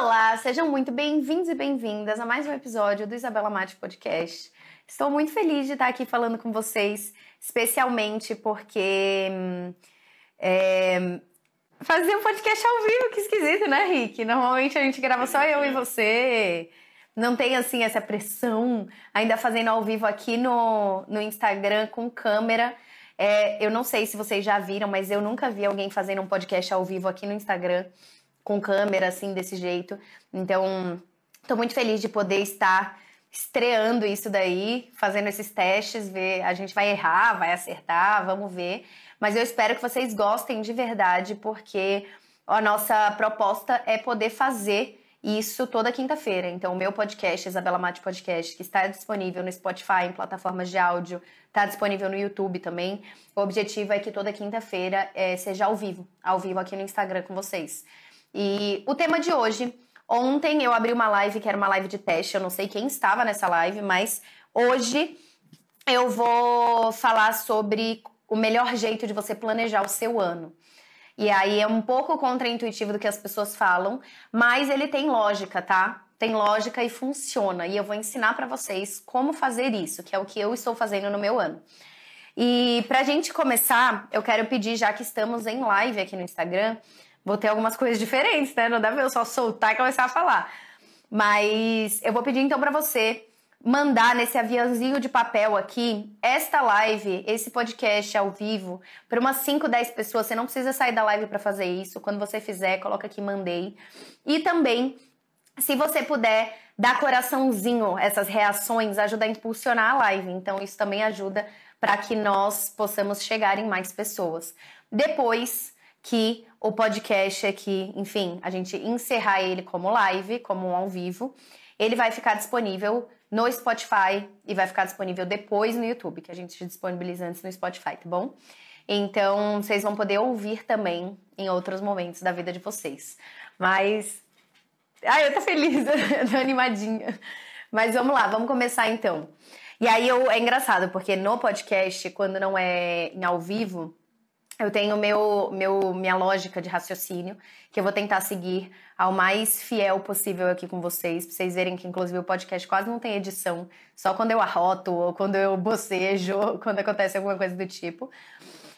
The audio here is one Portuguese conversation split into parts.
Olá, sejam muito bem-vindos e bem-vindas a mais um episódio do Isabela Mate Podcast. Estou muito feliz de estar aqui falando com vocês, especialmente porque é, fazer um podcast ao vivo, que esquisito, né, Rick? Normalmente a gente grava só eu e você. Não tem assim essa pressão, ainda fazendo ao vivo aqui no, no Instagram com câmera. É, eu não sei se vocês já viram, mas eu nunca vi alguém fazendo um podcast ao vivo aqui no Instagram com câmera, assim, desse jeito. Então, estou muito feliz de poder estar estreando isso daí, fazendo esses testes, ver, a gente vai errar, vai acertar, vamos ver. Mas eu espero que vocês gostem de verdade, porque a nossa proposta é poder fazer isso toda quinta-feira. Então, o meu podcast, Isabela Mate Podcast, que está disponível no Spotify, em plataformas de áudio, está disponível no YouTube também. O objetivo é que toda quinta-feira é, seja ao vivo, ao vivo aqui no Instagram com vocês. E o tema de hoje, ontem eu abri uma live que era uma live de teste, eu não sei quem estava nessa live, mas hoje eu vou falar sobre o melhor jeito de você planejar o seu ano. E aí é um pouco contraintuitivo do que as pessoas falam, mas ele tem lógica, tá? Tem lógica e funciona. E eu vou ensinar para vocês como fazer isso, que é o que eu estou fazendo no meu ano. E pra gente começar, eu quero pedir, já que estamos em live aqui no Instagram, vou ter algumas coisas diferentes, né? Não dá pra eu só soltar e começar a falar. Mas eu vou pedir então para você mandar nesse aviãozinho de papel aqui esta live, esse podcast ao vivo, para umas 5, 10 pessoas. Você não precisa sair da live para fazer isso. Quando você fizer, coloca aqui mandei. E também, se você puder dar coraçãozinho essas reações, ajuda a impulsionar a live. Então isso também ajuda para que nós possamos chegar em mais pessoas. Depois que o podcast aqui, enfim, a gente encerrar ele como live, como um ao vivo, ele vai ficar disponível no Spotify e vai ficar disponível depois no YouTube, que a gente disponibiliza antes no Spotify, tá bom? Então, vocês vão poder ouvir também em outros momentos da vida de vocês. Mas. Ai, eu tô feliz, tô animadinha. Mas vamos lá, vamos começar então. E aí eu, é engraçado, porque no podcast, quando não é em ao vivo, eu tenho meu, meu, minha lógica de raciocínio, que eu vou tentar seguir ao mais fiel possível aqui com vocês, pra vocês verem que, inclusive, o podcast quase não tem edição, só quando eu arroto, ou quando eu bocejo, ou quando acontece alguma coisa do tipo.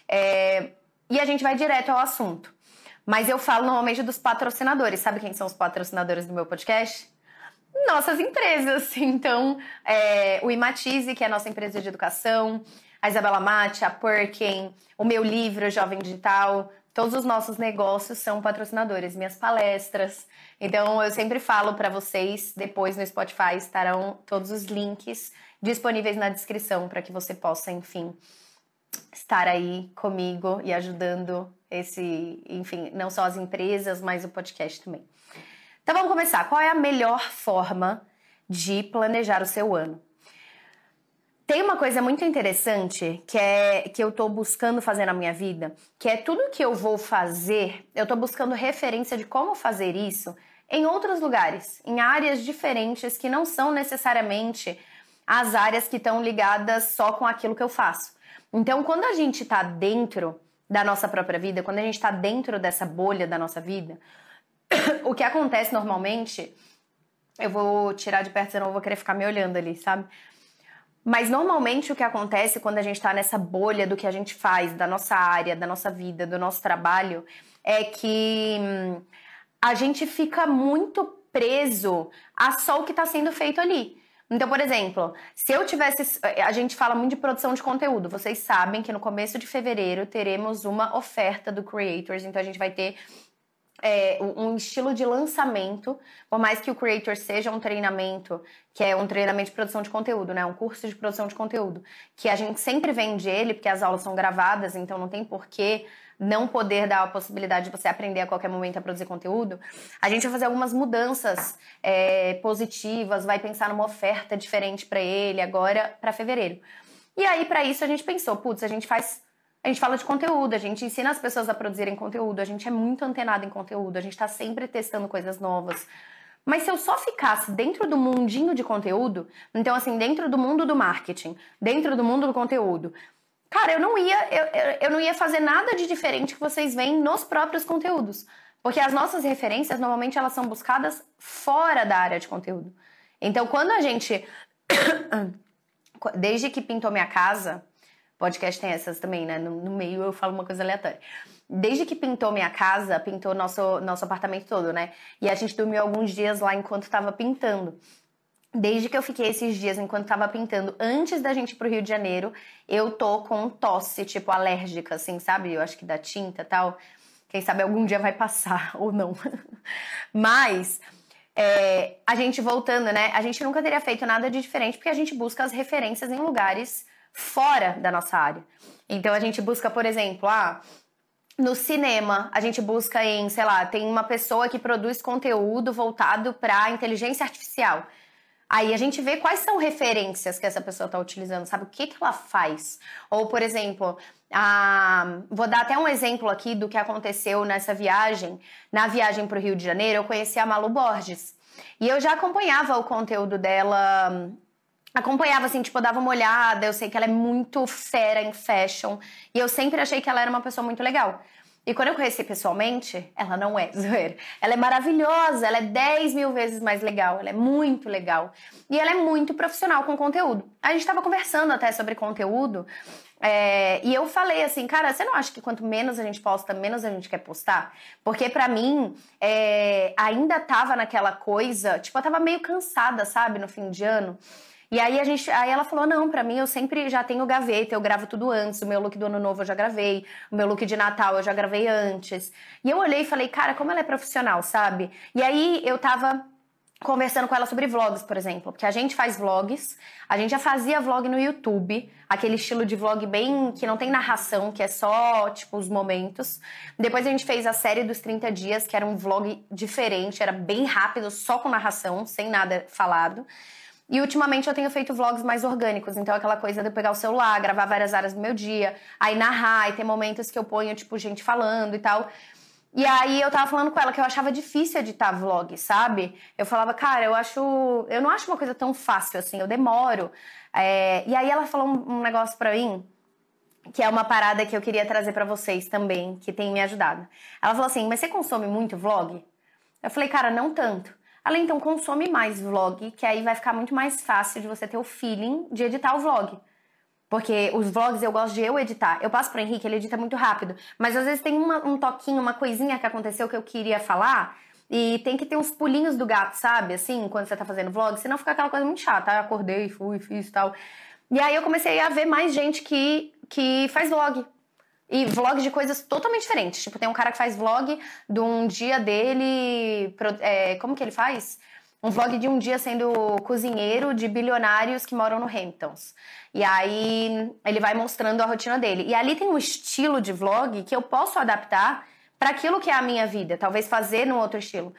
É, e a gente vai direto ao assunto. Mas eu falo normalmente dos patrocinadores. Sabe quem são os patrocinadores do meu podcast? Nossas empresas. Então, é, o Imatize, que é a nossa empresa de educação, a Isabela Mate, a Perkin, o meu livro Jovem Digital, todos os nossos negócios são patrocinadores, minhas palestras. Então eu sempre falo para vocês, depois no Spotify estarão todos os links disponíveis na descrição para que você possa, enfim, estar aí comigo e ajudando esse, enfim, não só as empresas, mas o podcast também. Então vamos começar. Qual é a melhor forma de planejar o seu ano? Tem uma coisa muito interessante que é que eu estou buscando fazer na minha vida, que é tudo que eu vou fazer, eu estou buscando referência de como fazer isso em outros lugares, em áreas diferentes que não são necessariamente as áreas que estão ligadas só com aquilo que eu faço. Então, quando a gente está dentro da nossa própria vida, quando a gente está dentro dessa bolha da nossa vida, o que acontece normalmente, eu vou tirar de perto, senão eu vou querer ficar me olhando ali, sabe? Mas normalmente o que acontece quando a gente está nessa bolha do que a gente faz, da nossa área, da nossa vida, do nosso trabalho, é que hum, a gente fica muito preso a só o que está sendo feito ali. Então, por exemplo, se eu tivesse. A gente fala muito de produção de conteúdo. Vocês sabem que no começo de fevereiro teremos uma oferta do Creators. Então, a gente vai ter é, um estilo de lançamento, por mais que o Creator seja um treinamento, que é um treinamento de produção de conteúdo, né? Um curso de produção de conteúdo, que a gente sempre vende ele, porque as aulas são gravadas, então não tem porquê não poder dar a possibilidade de você aprender a qualquer momento a produzir conteúdo, a gente vai fazer algumas mudanças é, positivas, vai pensar numa oferta diferente para ele agora para fevereiro. E aí, para isso, a gente pensou, putz, a gente faz a gente fala de conteúdo, a gente ensina as pessoas a produzirem conteúdo, a gente é muito antenado em conteúdo, a gente está sempre testando coisas novas. Mas se eu só ficasse dentro do mundinho de conteúdo, então assim, dentro do mundo do marketing, dentro do mundo do conteúdo, cara, eu não ia, eu, eu não ia fazer nada de diferente que vocês veem nos próprios conteúdos. Porque as nossas referências, normalmente, elas são buscadas fora da área de conteúdo. Então, quando a gente. Desde que pintou minha casa, podcast tem essas também, né? No, no, meio eu falo uma coisa aleatória. Desde que pintou minha casa, pintou nosso, nosso apartamento todo, né? E a gente dormiu alguns dias lá enquanto tava pintando. Desde que eu fiquei esses dias enquanto tava pintando, antes da gente ir pro Rio de Janeiro, eu tô com tosse, tipo, alérgica, assim, sabe? Eu acho que da tinta tal. Quem sabe algum dia vai passar ou não. Mas é, a gente voltando, né? A gente nunca teria feito nada de diferente porque a gente busca as referências em lugares fora da nossa área. Então a gente busca, por exemplo, ah, no cinema, a gente busca em, sei lá, tem uma pessoa que produz conteúdo voltado para inteligência artificial. Aí a gente vê quais são referências que essa pessoa está utilizando, sabe? O que, que ela faz? Ou, por exemplo, a... vou dar até um exemplo aqui do que aconteceu nessa viagem. Na viagem para o Rio de Janeiro, eu conheci a Malu Borges. E eu já acompanhava o conteúdo dela acompanhava assim, tipo, eu dava uma olhada, eu sei que ela é muito fera em fashion, e eu sempre achei que ela era uma pessoa muito legal. E quando eu conheci pessoalmente, ela não é zoeira. Ela é maravilhosa, ela é 10 mil vezes mais legal, ela é muito legal. E ela é muito profissional com conteúdo. A gente tava conversando até sobre conteúdo, é, e eu falei assim, cara, você não acha que quanto menos a gente posta, menos a gente quer postar? Porque para mim, é, ainda tava naquela coisa, tipo, eu tava meio cansada, sabe, no fim de ano. E aí a gente, aí ela falou: "Não, para mim eu sempre já tenho gaveta, eu gravo tudo antes. O meu look do ano novo eu já gravei, o meu look de Natal eu já gravei antes". E eu olhei e falei: "Cara, como ela é profissional, sabe?". E aí eu tava conversando com ela sobre vlogs, por exemplo, porque a gente faz vlogs, a gente já fazia vlog no YouTube, aquele estilo de vlog bem que não tem narração, que é só tipo os momentos. Depois a gente fez a série dos 30 dias, que era um vlog diferente, era bem rápido, só com narração, sem nada falado. E ultimamente eu tenho feito vlogs mais orgânicos, então aquela coisa de eu pegar o celular, gravar várias áreas do meu dia, aí narrar, e tem momentos que eu ponho, tipo, gente falando e tal. E aí eu tava falando com ela que eu achava difícil editar vlog, sabe? Eu falava, cara, eu acho. Eu não acho uma coisa tão fácil assim, eu demoro. É... E aí ela falou um, um negócio pra mim que é uma parada que eu queria trazer para vocês também, que tem me ajudado. Ela falou assim: Mas você consome muito vlog? Eu falei, cara, não tanto. Além então, consome mais vlog, que aí vai ficar muito mais fácil de você ter o feeling de editar o vlog. Porque os vlogs eu gosto de eu editar. Eu passo pro Henrique, ele edita muito rápido. Mas às vezes tem uma, um toquinho, uma coisinha que aconteceu que eu queria falar. E tem que ter uns pulinhos do gato, sabe? Assim, quando você tá fazendo vlog, senão fica aquela coisa muito chata. Ah, acordei, fui, fiz e tal. E aí eu comecei a ver mais gente que, que faz vlog. E vlog de coisas totalmente diferentes. Tipo, tem um cara que faz vlog de um dia dele. É, como que ele faz? Um vlog de um dia sendo cozinheiro de bilionários que moram no Hamptons. E aí ele vai mostrando a rotina dele. E ali tem um estilo de vlog que eu posso adaptar para aquilo que é a minha vida. Talvez fazer num outro estilo.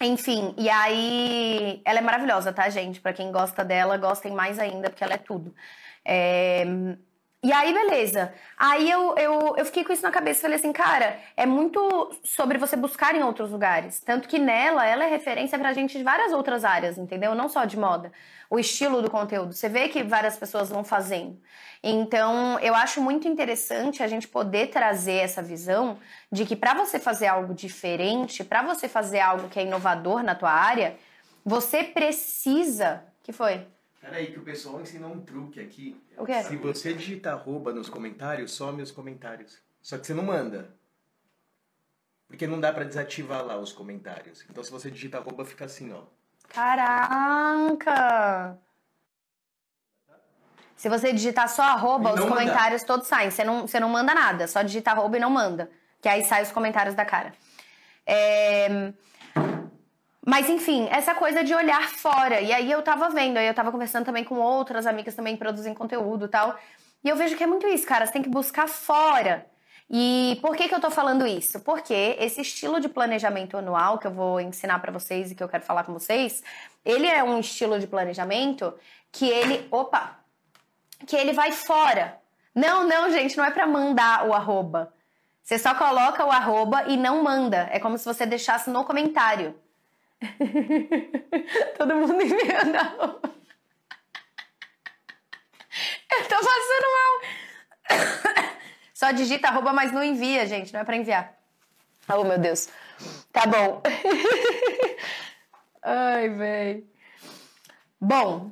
Enfim, e aí ela é maravilhosa, tá, gente? Para quem gosta dela, gostem mais ainda, porque ela é tudo. É, e aí, beleza. Aí eu, eu, eu fiquei com isso na cabeça falei assim, cara, é muito sobre você buscar em outros lugares. Tanto que nela, ela é referência pra gente de várias outras áreas, entendeu? Não só de moda. O estilo do conteúdo. Você vê que várias pessoas vão fazendo. Então, eu acho muito interessante a gente poder trazer essa visão de que para você fazer algo diferente, para você fazer algo que é inovador na tua área, você precisa. que foi? Peraí, que o pessoal ensinou um truque aqui. O quê? Se você digitar arroba nos comentários, some os comentários. Só que você não manda. Porque não dá para desativar lá os comentários. Então se você digita arroba, fica assim, ó. Caraca! Se você digitar só arroba, os comentários mandar. todos saem. Você não, você não manda nada, só digita arroba e não manda. Que aí sai os comentários da cara. É... Mas enfim, essa coisa de olhar fora. E aí eu tava vendo, aí eu tava conversando também com outras amigas também que produzem conteúdo e tal. E eu vejo que é muito isso, cara. Você tem que buscar fora. E por que, que eu tô falando isso? Porque esse estilo de planejamento anual que eu vou ensinar para vocês e que eu quero falar com vocês, ele é um estilo de planejamento que ele. Opa! Que ele vai fora. Não, não, gente, não é para mandar o arroba. Você só coloca o arroba e não manda. É como se você deixasse no comentário. Todo mundo enviando a roupa. Eu tô passando mal. Só digita arroba, mas não envia, gente. Não é pra enviar. Oh, meu Deus. Tá bom. Ai, véi. Bom,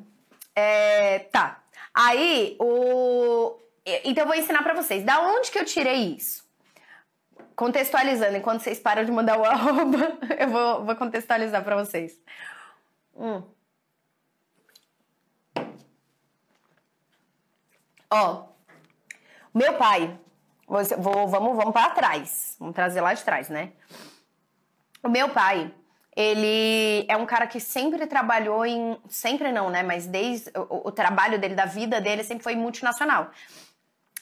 é, tá. Aí, o... Então, eu vou ensinar pra vocês. Da onde que eu tirei isso? Contextualizando, enquanto vocês param de mandar o arroba, eu vou, vou contextualizar pra vocês. Hum. Ó, meu pai, vou, vamos, vamos para trás, vamos trazer lá de trás, né? O meu pai, ele é um cara que sempre trabalhou em. Sempre não, né? Mas desde o, o trabalho dele, da vida dele, sempre foi multinacional.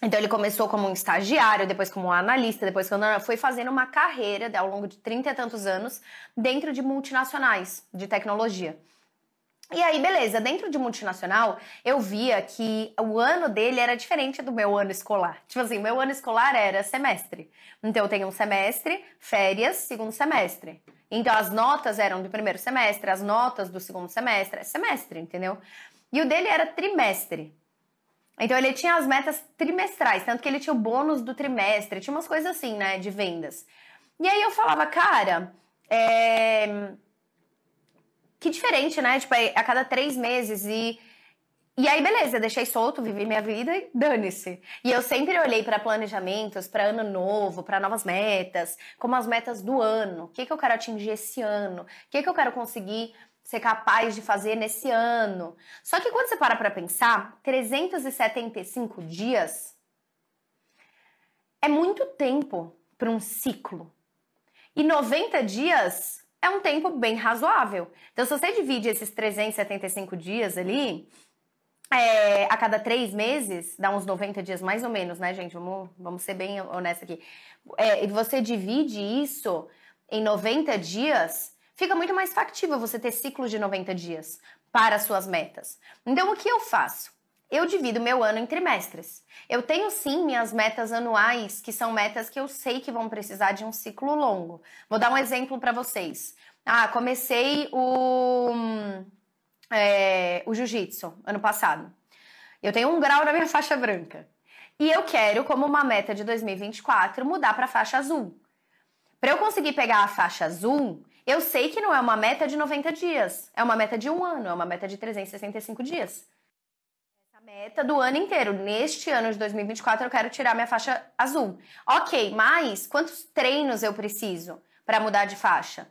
Então ele começou como um estagiário, depois como um analista, depois quando foi fazendo uma carreira ao longo de 30 e tantos anos dentro de multinacionais de tecnologia. E aí, beleza, dentro de multinacional, eu via que o ano dele era diferente do meu ano escolar. Tipo assim, meu ano escolar era semestre. Então, eu tenho um semestre, férias, segundo semestre. Então, as notas eram do primeiro semestre, as notas do segundo semestre, é semestre, entendeu? E o dele era trimestre. Então, ele tinha as metas trimestrais, tanto que ele tinha o bônus do trimestre, tinha umas coisas assim, né, de vendas. E aí eu falava, cara, é que diferente, né? Tipo, a cada três meses e. E aí, beleza, deixei solto, vivi minha vida e dane-se. E eu sempre olhei para planejamentos, para ano novo, para novas metas, como as metas do ano. O que, que eu quero atingir esse ano? O que, que eu quero conseguir ser capaz de fazer nesse ano? Só que quando você para para pensar, 375 dias é muito tempo para um ciclo. E 90 dias é um tempo bem razoável. Então, se você divide esses 375 dias ali, é, a cada três meses, dá uns 90 dias mais ou menos, né, gente? Vamos, vamos ser bem honestos aqui. É, você divide isso em 90 dias, fica muito mais factível você ter ciclos de 90 dias para as suas metas. Então, o que eu faço? Eu divido meu ano em trimestres. Eu tenho sim minhas metas anuais, que são metas que eu sei que vão precisar de um ciclo longo. Vou dar um exemplo para vocês. Ah, comecei o, é, o jiu-jitsu ano passado. Eu tenho um grau na minha faixa branca. E eu quero, como uma meta de 2024, mudar para faixa azul. Para eu conseguir pegar a faixa azul, eu sei que não é uma meta de 90 dias, é uma meta de um ano, é uma meta de 365 dias meta do ano inteiro. Neste ano de 2024 eu quero tirar minha faixa azul. Ok, mas quantos treinos eu preciso para mudar de faixa?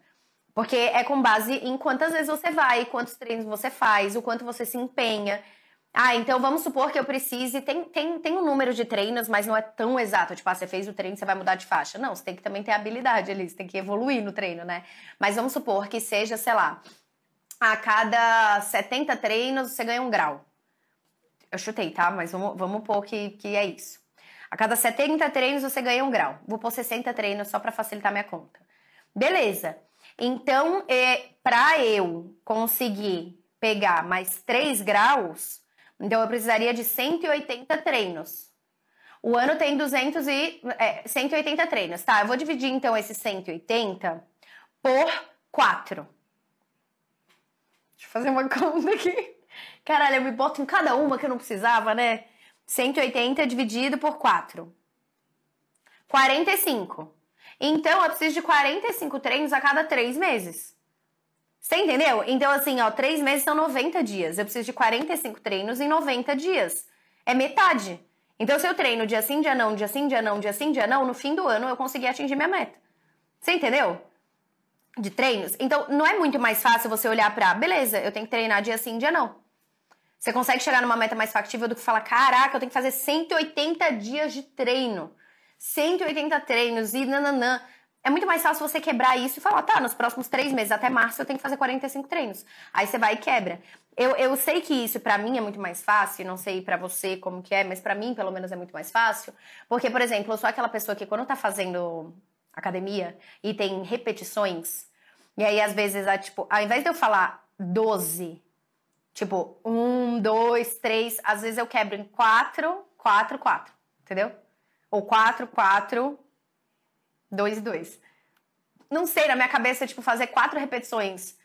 Porque é com base em quantas vezes você vai, quantos treinos você faz, o quanto você se empenha. Ah, então vamos supor que eu precise. Tem, tem, tem um número de treinos, mas não é tão exato. Tipo, ah, você fez o treino, você vai mudar de faixa. Não, você tem que também ter habilidade ali, você tem que evoluir no treino, né? Mas vamos supor que seja, sei lá, a cada 70 treinos você ganha um grau. Eu chutei, tá? Mas vamos, vamos pôr que, que é isso. A cada 70 treinos você ganha um grau. Vou pôr 60 treinos só para facilitar minha conta. Beleza. Então, é, para eu conseguir pegar mais 3 graus, então eu precisaria de 180 treinos. O ano tem 200 e, é, 180 treinos, tá? Eu vou dividir então esses 180 por 4. Deixa eu fazer uma conta aqui. Caralho, eu me boto em cada uma que eu não precisava, né? 180 dividido por 4. 45. Então, eu preciso de 45 treinos a cada 3 meses. Você entendeu? Então, assim, ó, 3 meses são 90 dias. Eu preciso de 45 treinos em 90 dias. É metade. Então, se eu treino dia sim, dia não, dia sim, dia não, dia sim, dia não, no fim do ano eu consegui atingir minha meta. Você entendeu? De treinos. Então, não é muito mais fácil você olhar pra, beleza, eu tenho que treinar dia sim, dia não. Você consegue chegar numa meta mais factível do que falar: caraca, eu tenho que fazer 180 dias de treino. 180 treinos e nananã. É muito mais fácil você quebrar isso e falar, tá, nos próximos três meses, até março, eu tenho que fazer 45 treinos. Aí você vai e quebra. Eu, eu sei que isso para mim é muito mais fácil, não sei para você como que é, mas para mim, pelo menos, é muito mais fácil. Porque, por exemplo, eu sou aquela pessoa que quando tá fazendo academia e tem repetições, e aí às vezes, tipo, ao invés de eu falar 12 Tipo, um, dois, três. Às vezes eu quebro em quatro, quatro, quatro. Entendeu? Ou quatro, quatro, dois e dois. Não sei, na minha cabeça, tipo, fazer quatro repetições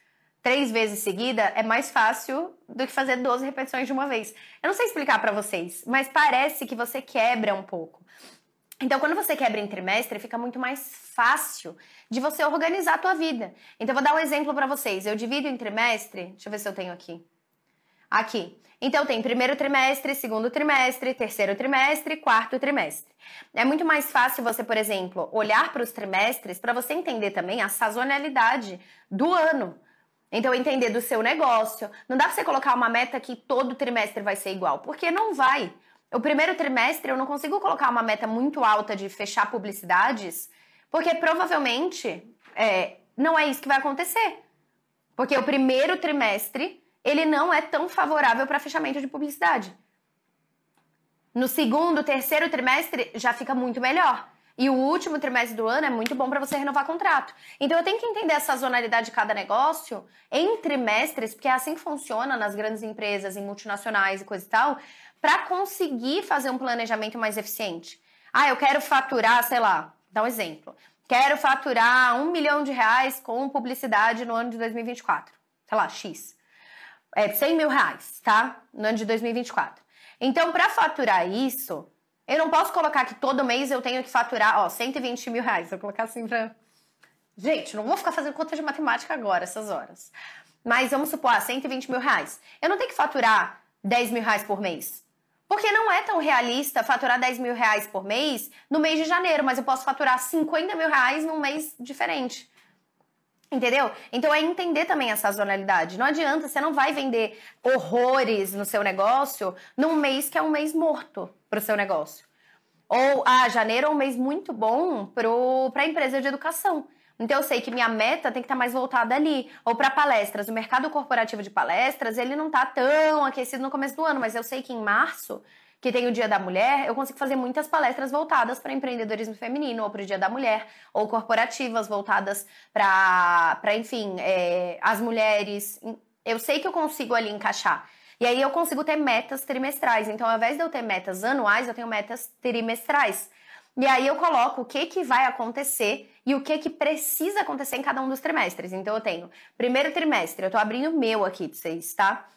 três vezes seguida é mais fácil do que fazer 12 repetições de uma vez. Eu não sei explicar para vocês, mas parece que você quebra um pouco. Então, quando você quebra em trimestre, fica muito mais fácil de você organizar a tua vida. Então, eu vou dar um exemplo para vocês. Eu divido em trimestre, deixa eu ver se eu tenho aqui. Aqui. Então, tem primeiro trimestre, segundo trimestre, terceiro trimestre, quarto trimestre. É muito mais fácil você, por exemplo, olhar para os trimestres para você entender também a sazonalidade do ano. Então, entender do seu negócio. Não dá para você colocar uma meta que todo trimestre vai ser igual, porque não vai. O primeiro trimestre eu não consigo colocar uma meta muito alta de fechar publicidades, porque provavelmente é, não é isso que vai acontecer. Porque o primeiro trimestre ele não é tão favorável para fechamento de publicidade. No segundo, terceiro trimestre já fica muito melhor. E o último trimestre do ano é muito bom para você renovar contrato. Então eu tenho que entender a sazonalidade de cada negócio em trimestres, porque é assim que funciona nas grandes empresas, em multinacionais e coisa e tal, para conseguir fazer um planejamento mais eficiente. Ah, eu quero faturar, sei lá, dá um exemplo. Quero faturar um milhão de reais com publicidade no ano de 2024. Sei lá, X. É 100 mil reais, tá? No ano de 2024. Então, para faturar isso, eu não posso colocar que todo mês eu tenho que faturar, ó, 120 mil reais. Vou colocar assim pra. Gente, não vou ficar fazendo conta de matemática agora, essas horas. Mas vamos supor, ah, 120 mil reais. Eu não tenho que faturar 10 mil reais por mês. Porque não é tão realista faturar 10 mil reais por mês no mês de janeiro, mas eu posso faturar 50 mil reais num mês diferente. Entendeu? Então é entender também a sazonalidade. Não adianta, você não vai vender horrores no seu negócio num mês que é um mês morto para o seu negócio. Ou, ah, janeiro é um mês muito bom para a empresa de educação. Então eu sei que minha meta tem que estar tá mais voltada ali. Ou para palestras. O mercado corporativo de palestras, ele não está tão aquecido no começo do ano, mas eu sei que em março, que tem o Dia da Mulher, eu consigo fazer muitas palestras voltadas para empreendedorismo feminino, ou para o Dia da Mulher, ou corporativas voltadas para, enfim, é, as mulheres. Eu sei que eu consigo ali encaixar. E aí eu consigo ter metas trimestrais. Então, ao invés de eu ter metas anuais, eu tenho metas trimestrais. E aí eu coloco o que, que vai acontecer e o que, que precisa acontecer em cada um dos trimestres. Então eu tenho primeiro trimestre, eu tô abrindo o meu aqui pra vocês, tá?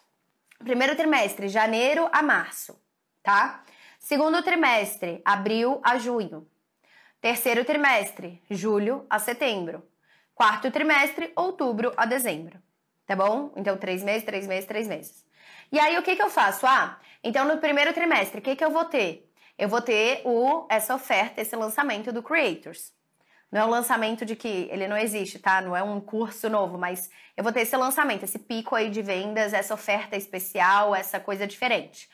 Primeiro trimestre, janeiro a março, tá? Segundo trimestre, abril a junho. Terceiro trimestre, julho a setembro. Quarto trimestre, outubro a dezembro. Tá bom? Então, três meses, três meses, três meses. E aí, o que, que eu faço? Ah, então no primeiro trimestre, o que, que eu vou ter? eu vou ter o, essa oferta, esse lançamento do Creators. Não é um lançamento de que ele não existe, tá? Não é um curso novo, mas eu vou ter esse lançamento, esse pico aí de vendas, essa oferta especial, essa coisa diferente.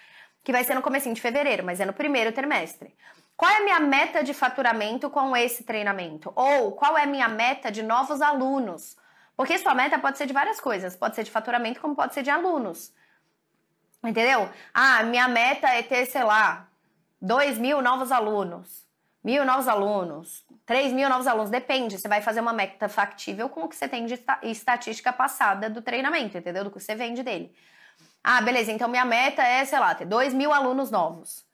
Que vai ser no comecinho de fevereiro, mas é no primeiro trimestre. Qual é a minha meta de faturamento com esse treinamento? Ou qual é a minha meta de novos alunos? Porque sua meta pode ser de várias coisas. Pode ser de faturamento, como pode ser de alunos. Entendeu? Ah, minha meta é ter, sei lá, 2 mil novos alunos, mil novos alunos, 3 mil novos alunos, depende. Você vai fazer uma meta factível com o que você tem de estatística passada do treinamento, entendeu? Do que você vende dele. Ah, beleza, então minha meta é, sei lá, ter 2 mil alunos novos.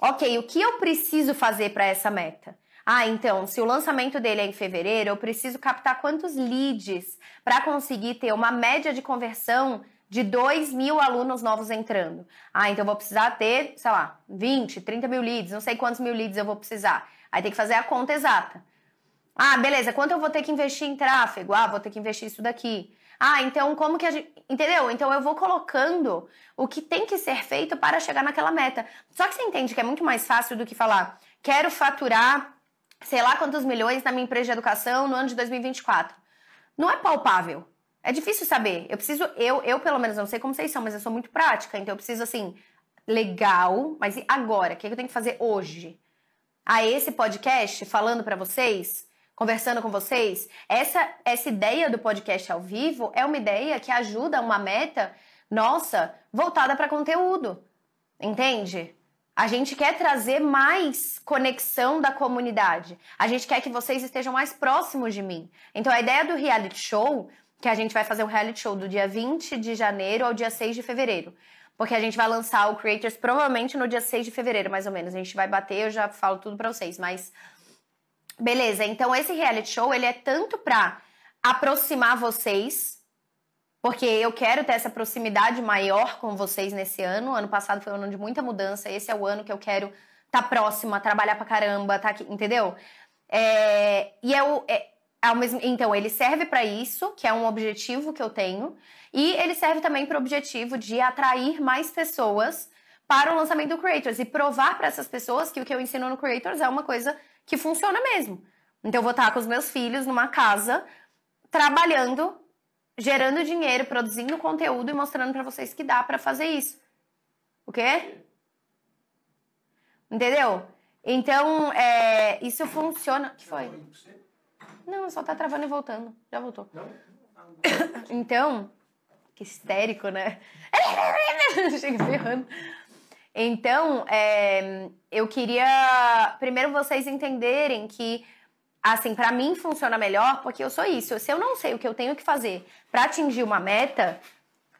Ok, o que eu preciso fazer para essa meta? Ah, então, se o lançamento dele é em fevereiro, eu preciso captar quantos leads para conseguir ter uma média de conversão de 2 mil alunos novos entrando. Ah, então eu vou precisar ter, sei lá, 20, 30 mil leads, não sei quantos mil leads eu vou precisar. Aí tem que fazer a conta exata. Ah, beleza, quanto eu vou ter que investir em tráfego? Ah, vou ter que investir isso daqui. Ah, então como que a gente. Entendeu? Então eu vou colocando o que tem que ser feito para chegar naquela meta. Só que você entende que é muito mais fácil do que falar, quero faturar sei lá quantos milhões na minha empresa de educação no ano de 2024. Não é palpável. É difícil saber. Eu preciso, eu, eu pelo menos não sei como vocês são, mas eu sou muito prática, então eu preciso assim, legal, mas e agora? O que eu tenho que fazer hoje? A esse podcast falando para vocês, conversando com vocês, essa essa ideia do podcast ao vivo é uma ideia que ajuda uma meta nossa voltada para conteúdo. Entende? A gente quer trazer mais conexão da comunidade. A gente quer que vocês estejam mais próximos de mim. Então a ideia do reality show que a gente vai fazer um reality show do dia 20 de janeiro ao dia 6 de fevereiro. Porque a gente vai lançar o Creators provavelmente no dia 6 de fevereiro, mais ou menos. A gente vai bater, eu já falo tudo pra vocês, mas. Beleza, então esse reality show ele é tanto pra aproximar vocês, porque eu quero ter essa proximidade maior com vocês nesse ano. Ano passado foi um ano de muita mudança, esse é o ano que eu quero tá próxima, trabalhar pra caramba, tá aqui, entendeu? É, e é o. É, ao mesmo, então, ele serve para isso, que é um objetivo que eu tenho, e ele serve também para o objetivo de atrair mais pessoas para o lançamento do Creators e provar para essas pessoas que o que eu ensino no Creators é uma coisa que funciona mesmo. Então, eu vou estar com os meus filhos numa casa, trabalhando, gerando dinheiro, produzindo conteúdo e mostrando para vocês que dá para fazer isso. O quê? Entendeu? Então, é, isso funciona. O que foi? Não, só tá travando e voltando. Já voltou. Então, que histérico, né? Chega ferrando. Então, é, eu queria primeiro vocês entenderem que, assim, para mim funciona melhor porque eu sou isso. Se eu não sei o que eu tenho que fazer para atingir uma meta,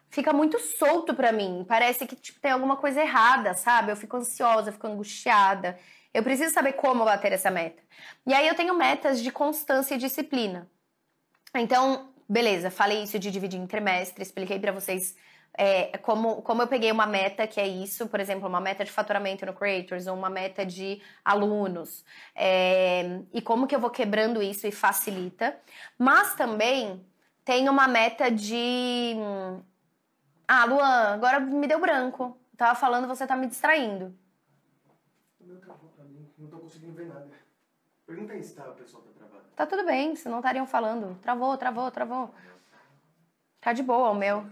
fica muito solto para mim. Parece que tipo, tem alguma coisa errada, sabe? Eu fico ansiosa, fico angustiada. Eu preciso saber como bater essa meta. E aí eu tenho metas de constância e disciplina. Então, beleza, falei isso de dividir em trimestre, expliquei para vocês é, como, como eu peguei uma meta que é isso, por exemplo, uma meta de faturamento no Creators, ou uma meta de alunos, é, e como que eu vou quebrando isso e facilita. Mas também tem uma meta de. Ah, Luan, agora me deu branco. tava falando, você tá me distraindo. Não tô conseguindo ver nada. Pergunta aí se tá, o pessoal tá travado. Tá tudo bem, se não estariam falando. Travou, travou, travou. Tá de boa o meu.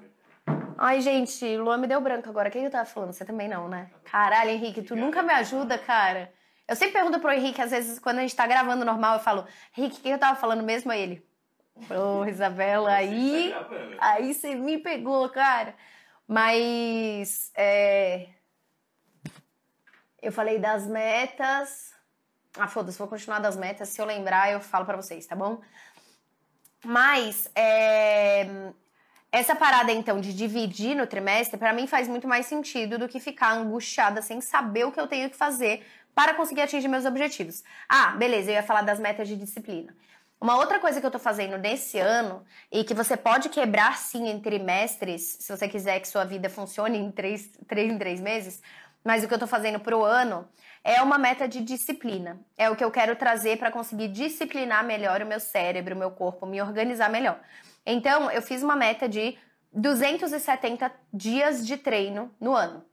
Ai, gente, Luan me deu branco agora. Quem eu tava falando? Você também não, né? Caralho, Henrique, tu nunca me ajuda, cara. Eu sempre pergunto pro Henrique, às vezes, quando a gente tá gravando normal, eu falo, Henrique, quem eu tava falando mesmo é ele. Ô, oh, Isabela, aí. Tá aí você me pegou, cara. Mas. É, eu falei das metas. Ah, foda-se, vou continuar das metas. Se eu lembrar, eu falo para vocês, tá bom? Mas é... essa parada então de dividir no trimestre, para mim faz muito mais sentido do que ficar angustiada sem saber o que eu tenho que fazer para conseguir atingir meus objetivos. Ah, beleza, eu ia falar das metas de disciplina. Uma outra coisa que eu tô fazendo nesse ano e que você pode quebrar sim em trimestres, se você quiser que sua vida funcione em três, três em três meses, mas o que eu tô fazendo pro ano é uma meta de disciplina. É o que eu quero trazer para conseguir disciplinar melhor o meu cérebro, o meu corpo, me organizar melhor. Então, eu fiz uma meta de 270 dias de treino no ano.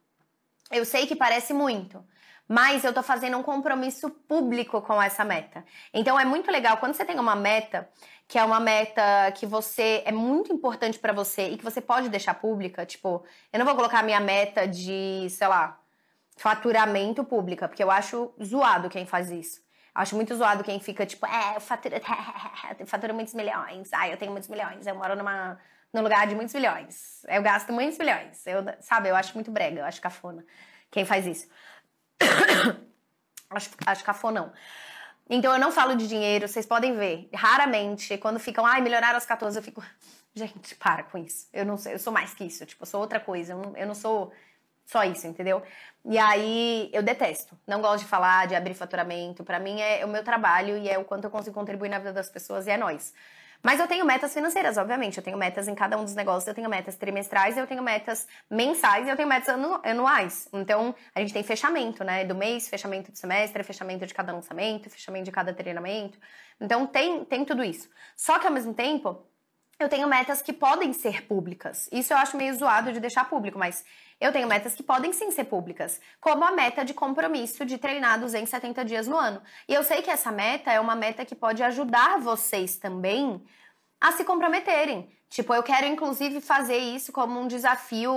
Eu sei que parece muito, mas eu tô fazendo um compromisso público com essa meta. Então é muito legal quando você tem uma meta que é uma meta que você é muito importante para você e que você pode deixar pública, tipo, eu não vou colocar minha meta de, sei lá, faturamento pública, porque eu acho zoado quem faz isso. Acho muito zoado quem fica tipo, é, eu faturo, faturo muitos milhões, ah, eu tenho muitos milhões, eu moro numa, num lugar de muitos milhões, eu gasto muitos milhões, eu, sabe, eu acho muito brega, eu acho cafona quem faz isso. acho, acho cafonão. Então eu não falo de dinheiro, vocês podem ver, raramente, quando ficam, ai, melhoraram as 14, eu fico, gente, para com isso, eu não sei, eu sou mais que isso, tipo, eu sou outra coisa, eu não, eu não sou só isso, entendeu? E aí eu detesto. Não gosto de falar, de abrir faturamento. Para mim é o meu trabalho e é o quanto eu consigo contribuir na vida das pessoas e é nós. Mas eu tenho metas financeiras, obviamente. Eu tenho metas em cada um dos negócios. Eu tenho metas trimestrais, eu tenho metas mensais e eu tenho metas anuais. Então, a gente tem fechamento, né? Do mês, fechamento do semestre, fechamento de cada lançamento, fechamento de cada treinamento. Então, tem, tem tudo isso. Só que, ao mesmo tempo, eu tenho metas que podem ser públicas. Isso eu acho meio zoado de deixar público, mas eu tenho metas que podem sim ser públicas, como a meta de compromisso de treinar 270 dias no ano. E eu sei que essa meta é uma meta que pode ajudar vocês também a se comprometerem. Tipo, eu quero inclusive fazer isso como um desafio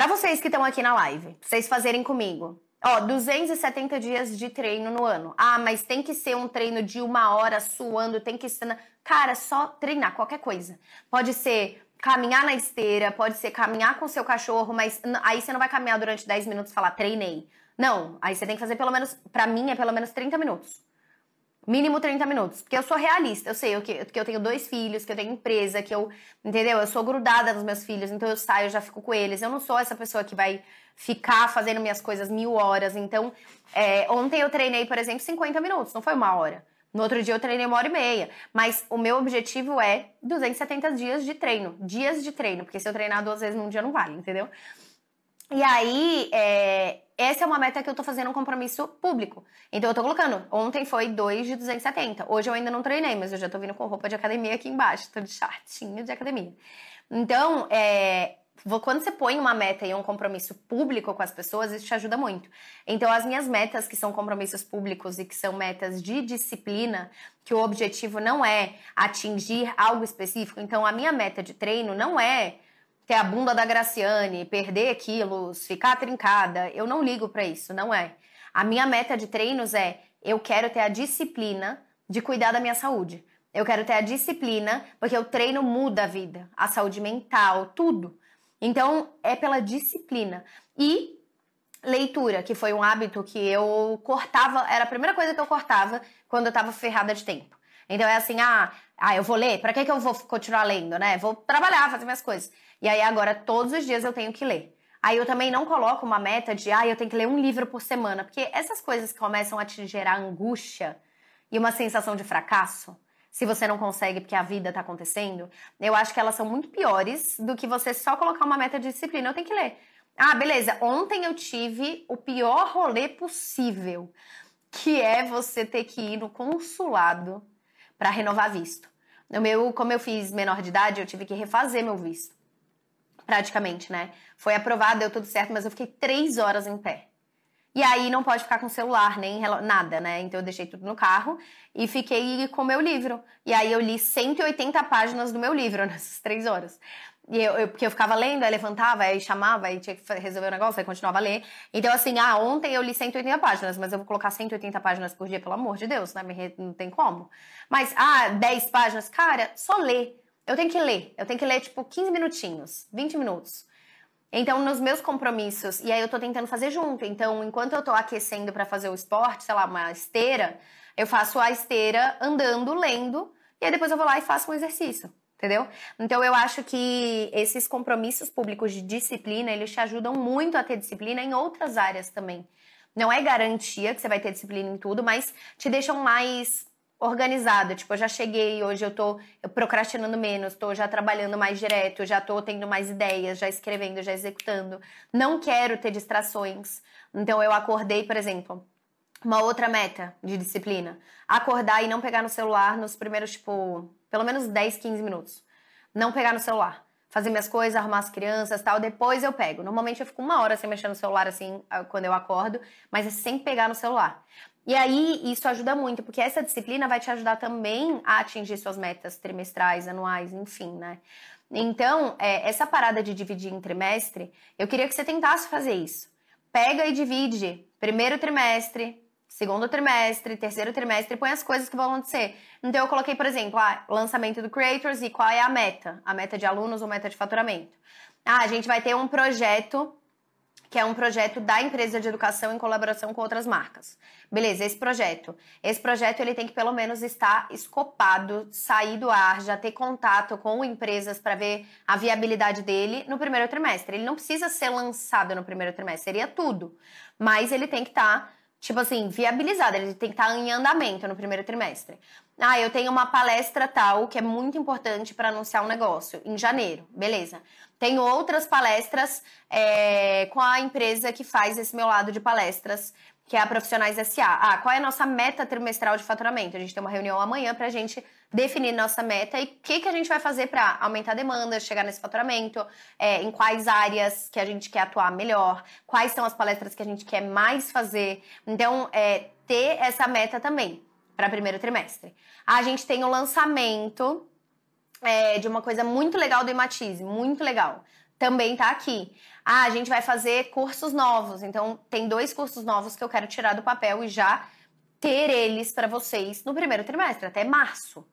para vocês que estão aqui na live, vocês fazerem comigo. Ó, 270 dias de treino no ano. Ah, mas tem que ser um treino de uma hora suando, tem que ser. Cara, só treinar qualquer coisa. Pode ser caminhar na esteira, pode ser caminhar com seu cachorro, mas aí você não vai caminhar durante 10 minutos e falar, treinei. Não, aí você tem que fazer pelo menos, para mim é pelo menos 30 minutos. Mínimo 30 minutos. Porque eu sou realista, eu sei que, que eu tenho dois filhos, que eu tenho empresa, que eu, entendeu? Eu sou grudada nos meus filhos, então eu saio, eu já fico com eles. Eu não sou essa pessoa que vai ficar fazendo minhas coisas mil horas. Então, é, ontem eu treinei, por exemplo, 50 minutos, não foi uma hora. No outro dia eu treinei uma hora e meia. Mas o meu objetivo é 270 dias de treino. Dias de treino. Porque se eu treinar duas vezes num dia não vale, entendeu? E aí, é, essa é uma meta que eu tô fazendo um compromisso público. Então eu tô colocando. Ontem foi 2 de 270. Hoje eu ainda não treinei, mas eu já tô vindo com roupa de academia aqui embaixo. Tô de shortinho de academia. Então, é, quando você põe uma meta e um compromisso público com as pessoas, isso te ajuda muito. Então, as minhas metas, que são compromissos públicos e que são metas de disciplina, que o objetivo não é atingir algo específico. Então, a minha meta de treino não é ter a bunda da Graciane, perder quilos, ficar trincada. Eu não ligo para isso, não é. A minha meta de treinos é eu quero ter a disciplina de cuidar da minha saúde. Eu quero ter a disciplina, porque o treino muda a vida, a saúde mental, tudo. Então, é pela disciplina. E leitura, que foi um hábito que eu cortava, era a primeira coisa que eu cortava quando eu tava ferrada de tempo. Então é assim, ah, ah eu vou ler, para que, que eu vou continuar lendo, né? Vou trabalhar, fazer minhas coisas. E aí agora todos os dias eu tenho que ler. Aí eu também não coloco uma meta de, ah, eu tenho que ler um livro por semana, porque essas coisas começam a te gerar angústia e uma sensação de fracasso, se você não consegue porque a vida tá acontecendo, eu acho que elas são muito piores do que você só colocar uma meta de disciplina. Eu tenho que ler. Ah, beleza. Ontem eu tive o pior rolê possível, que é você ter que ir no consulado para renovar visto. No meu, como eu fiz menor de idade, eu tive que refazer meu visto praticamente, né? Foi aprovado, deu tudo certo, mas eu fiquei três horas em pé. E aí não pode ficar com celular, nem nada, né? Então eu deixei tudo no carro e fiquei com o meu livro. E aí eu li 180 páginas do meu livro nessas três horas. E eu, eu, porque eu ficava lendo, aí levantava, aí chamava, aí tinha que resolver o negócio, aí continuava a ler. Então, assim, ah, ontem eu li 180 páginas, mas eu vou colocar 180 páginas por dia, pelo amor de Deus, né? Não tem como. Mas, ah, 10 páginas, cara, só lê. Eu tenho que ler. Eu tenho que ler, tipo, 15 minutinhos, 20 minutos. Então, nos meus compromissos, e aí eu tô tentando fazer junto. Então, enquanto eu tô aquecendo para fazer o esporte, sei lá, uma esteira, eu faço a esteira andando, lendo, e aí depois eu vou lá e faço um exercício. Entendeu? Então eu acho que esses compromissos públicos de disciplina, eles te ajudam muito a ter disciplina em outras áreas também. Não é garantia que você vai ter disciplina em tudo, mas te deixam mais organizada. Tipo, eu já cheguei, hoje eu tô procrastinando menos, tô já trabalhando mais direto, já tô tendo mais ideias, já escrevendo, já executando. Não quero ter distrações. Então eu acordei, por exemplo, uma outra meta de disciplina. Acordar e não pegar no celular nos primeiros, tipo, pelo menos 10, 15 minutos. Não pegar no celular. Fazer minhas coisas, arrumar as crianças tal, depois eu pego. Normalmente eu fico uma hora sem mexer no celular, assim, quando eu acordo, mas é sem pegar no celular. E aí, isso ajuda muito, porque essa disciplina vai te ajudar também a atingir suas metas trimestrais, anuais, enfim, né? Então, é, essa parada de dividir em trimestre, eu queria que você tentasse fazer isso. Pega e divide primeiro trimestre, segundo trimestre, terceiro trimestre, põe as coisas que vão acontecer. Então, eu coloquei, por exemplo, ah, lançamento do Creators e qual é a meta? A meta de alunos ou meta de faturamento? Ah, a gente vai ter um projeto que é um projeto da empresa de educação em colaboração com outras marcas. Beleza, esse projeto. Esse projeto ele tem que pelo menos estar escopado, sair do ar, já ter contato com empresas para ver a viabilidade dele no primeiro trimestre. Ele não precisa ser lançado no primeiro trimestre, seria tudo. Mas ele tem que estar tá tipo assim, viabilizado, ele tem que estar tá em andamento no primeiro trimestre. Ah, eu tenho uma palestra tal que é muito importante para anunciar um negócio em janeiro, beleza. Tenho outras palestras é, com a empresa que faz esse meu lado de palestras, que é a Profissionais SA. Ah, qual é a nossa meta trimestral de faturamento? A gente tem uma reunião amanhã para a gente definir nossa meta e o que, que a gente vai fazer para aumentar a demanda, chegar nesse faturamento, é, em quais áreas que a gente quer atuar melhor, quais são as palestras que a gente quer mais fazer. Então, é, ter essa meta também para primeiro trimestre. A gente tem o lançamento é, de uma coisa muito legal do Imatize, muito legal. Também tá aqui. Ah, a gente vai fazer cursos novos. Então, tem dois cursos novos que eu quero tirar do papel e já ter eles para vocês no primeiro trimestre, até março.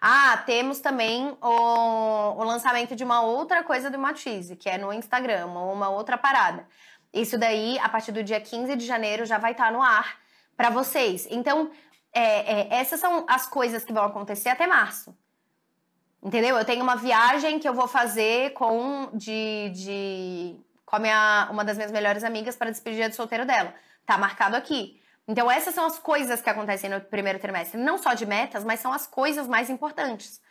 Ah, temos também o, o lançamento de uma outra coisa do Matize, que é no Instagram, uma outra parada. Isso daí, a partir do dia 15 de janeiro, já vai estar tá no ar para vocês. Então, é, é, essas são as coisas que vão acontecer até março. Entendeu? Eu tenho uma viagem que eu vou fazer com de, de com a minha, uma das minhas melhores amigas para despedir de solteiro dela. Tá marcado aqui. Então essas são as coisas que acontecem no primeiro trimestre, não só de metas, mas são as coisas mais importantes.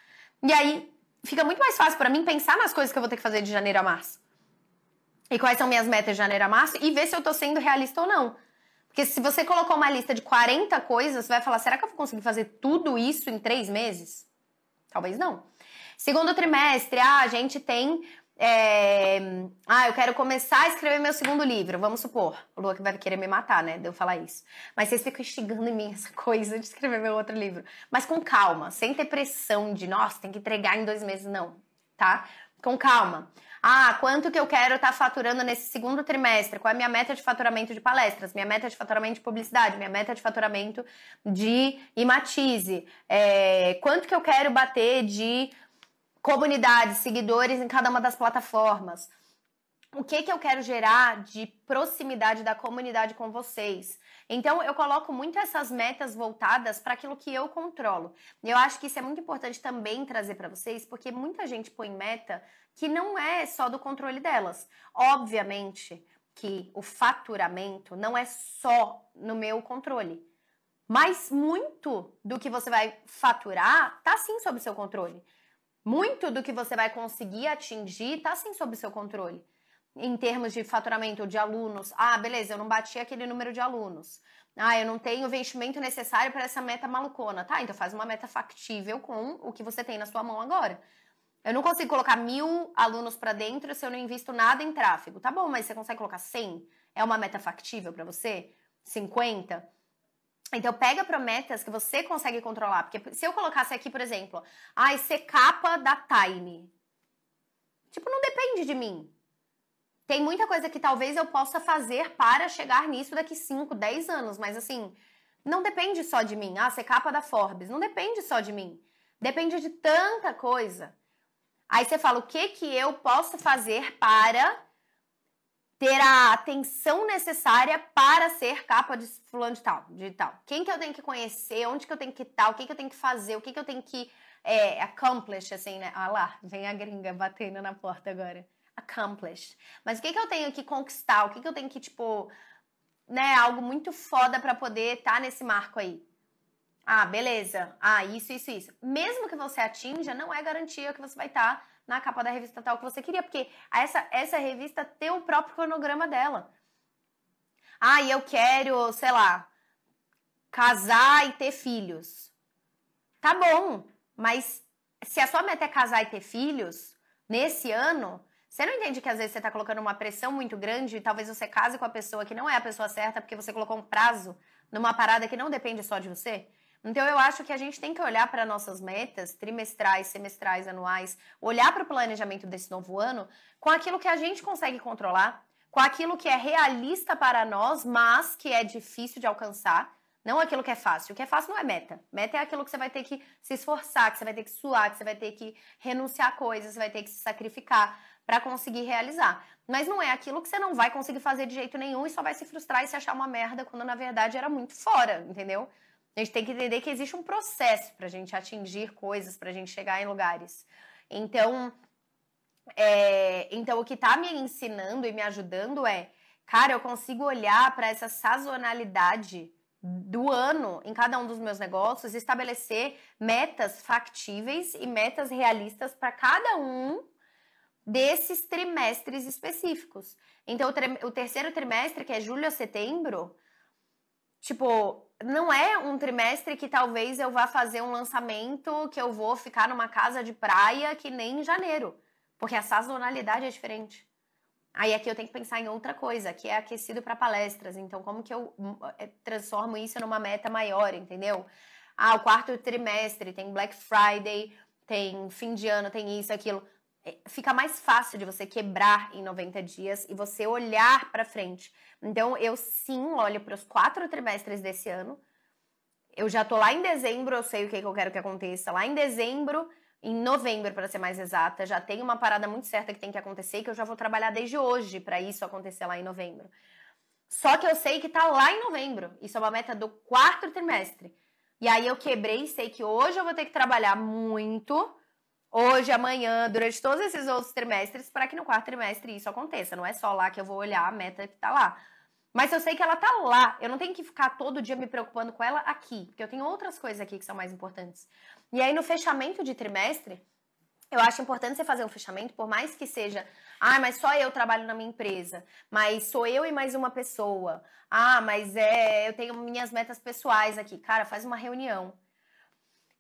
E aí fica muito mais fácil para mim pensar nas coisas que eu vou ter que fazer de janeiro a março. e quais são minhas metas de janeiro a março e ver se eu tô sendo realista ou não. Porque se você colocou uma lista de 40 coisas, você vai falar: será que eu vou conseguir fazer tudo isso em três meses? Talvez não. Segundo trimestre, ah, a gente tem. É... Ah, eu quero começar a escrever meu segundo livro, vamos supor. O Lua que vai querer me matar, né? De eu falar isso. Mas vocês ficam instigando em mim essa coisa de escrever meu outro livro. Mas com calma, sem ter pressão de, nossa, tem que entregar em dois meses, não, tá? Com calma. Ah, quanto que eu quero estar tá faturando nesse segundo trimestre? Qual é a minha meta de faturamento de palestras? Minha meta de faturamento de publicidade? Minha meta de faturamento de Imatize? É, quanto que eu quero bater de comunidades, seguidores em cada uma das plataformas? O que que eu quero gerar de proximidade da comunidade com vocês? Então, eu coloco muito essas metas voltadas para aquilo que eu controlo. Eu acho que isso é muito importante também trazer para vocês, porque muita gente põe meta que não é só do controle delas. Obviamente que o faturamento não é só no meu controle. Mas muito do que você vai faturar tá sim sob seu controle. Muito do que você vai conseguir atingir tá sim sob seu controle em termos de faturamento de alunos. Ah, beleza, eu não bati aquele número de alunos. Ah, eu não tenho o investimento necessário para essa meta malucona. Tá, então faz uma meta factível com o que você tem na sua mão agora. Eu não consigo colocar mil alunos para dentro se eu não invisto nada em tráfego. Tá bom, mas você consegue colocar 100? É uma meta factível para você? 50? Então pega para metas que você consegue controlar. Porque se eu colocasse aqui, por exemplo, ai, ah, ser capa da Time. Tipo, não depende de mim. Tem muita coisa que talvez eu possa fazer para chegar nisso daqui 5, 10 anos, mas assim, não depende só de mim. Ah, ser capa da Forbes, não depende só de mim. Depende de tanta coisa. Aí você fala, o que que eu posso fazer para ter a atenção necessária para ser capa de fulano de tal, de tal. Quem que eu tenho que conhecer, onde que eu tenho que estar, o que que eu tenho que fazer, o que que eu tenho que é, accomplish, assim, né? Ah lá, vem a gringa batendo na porta agora accomplished. Mas o que, que eu tenho que conquistar? O que, que eu tenho que, tipo, né, algo muito foda para poder estar tá nesse marco aí? Ah, beleza. Ah, isso, isso, isso. Mesmo que você atinja, não é garantia que você vai estar tá na capa da revista tal que você queria, porque essa, essa revista tem o próprio cronograma dela. Ah, e eu quero, sei lá, casar e ter filhos. Tá bom, mas se a sua meta é casar e ter filhos, nesse ano, você não entende que às vezes você está colocando uma pressão muito grande e talvez você case com a pessoa que não é a pessoa certa porque você colocou um prazo numa parada que não depende só de você? Então eu acho que a gente tem que olhar para nossas metas trimestrais, semestrais, anuais, olhar para o planejamento desse novo ano com aquilo que a gente consegue controlar, com aquilo que é realista para nós, mas que é difícil de alcançar, não aquilo que é fácil. O que é fácil não é meta. Meta é aquilo que você vai ter que se esforçar, que você vai ter que suar, que você vai ter que renunciar a coisas, você vai ter que se sacrificar para conseguir realizar. Mas não é aquilo que você não vai conseguir fazer de jeito nenhum e só vai se frustrar e se achar uma merda quando na verdade era muito fora, entendeu? A gente tem que entender que existe um processo para a gente atingir coisas, para a gente chegar em lugares. Então, é, então o que está me ensinando e me ajudando é, cara, eu consigo olhar para essa sazonalidade do ano em cada um dos meus negócios, estabelecer metas factíveis e metas realistas para cada um desses trimestres específicos. Então, o, o terceiro trimestre, que é julho a setembro, tipo, não é um trimestre que talvez eu vá fazer um lançamento que eu vou ficar numa casa de praia que nem em janeiro, porque a sazonalidade é diferente. Aí aqui eu tenho que pensar em outra coisa, que é aquecido para palestras. Então, como que eu hum, é, transformo isso numa meta maior, entendeu? Ah, o quarto trimestre tem Black Friday, tem fim de ano, tem isso, aquilo. É, fica mais fácil de você quebrar em 90 dias e você olhar para frente. Então, eu sim olho para os quatro trimestres desse ano. Eu já tô lá em dezembro, eu sei o que, que eu quero que aconteça. Lá em dezembro, em novembro, para ser mais exata, já tem uma parada muito certa que tem que acontecer, que eu já vou trabalhar desde hoje para isso acontecer lá em novembro. Só que eu sei que tá lá em novembro. Isso é uma meta do quarto trimestre. E aí eu quebrei, sei que hoje eu vou ter que trabalhar muito hoje, amanhã, durante todos esses outros trimestres, para que no quarto trimestre isso aconteça. Não é só lá que eu vou olhar a meta que tá lá. Mas eu sei que ela tá lá. Eu não tenho que ficar todo dia me preocupando com ela aqui, porque eu tenho outras coisas aqui que são mais importantes. E aí no fechamento de trimestre, eu acho importante você fazer um fechamento, por mais que seja, ah, mas só eu trabalho na minha empresa, mas sou eu e mais uma pessoa. Ah, mas é, eu tenho minhas metas pessoais aqui. Cara, faz uma reunião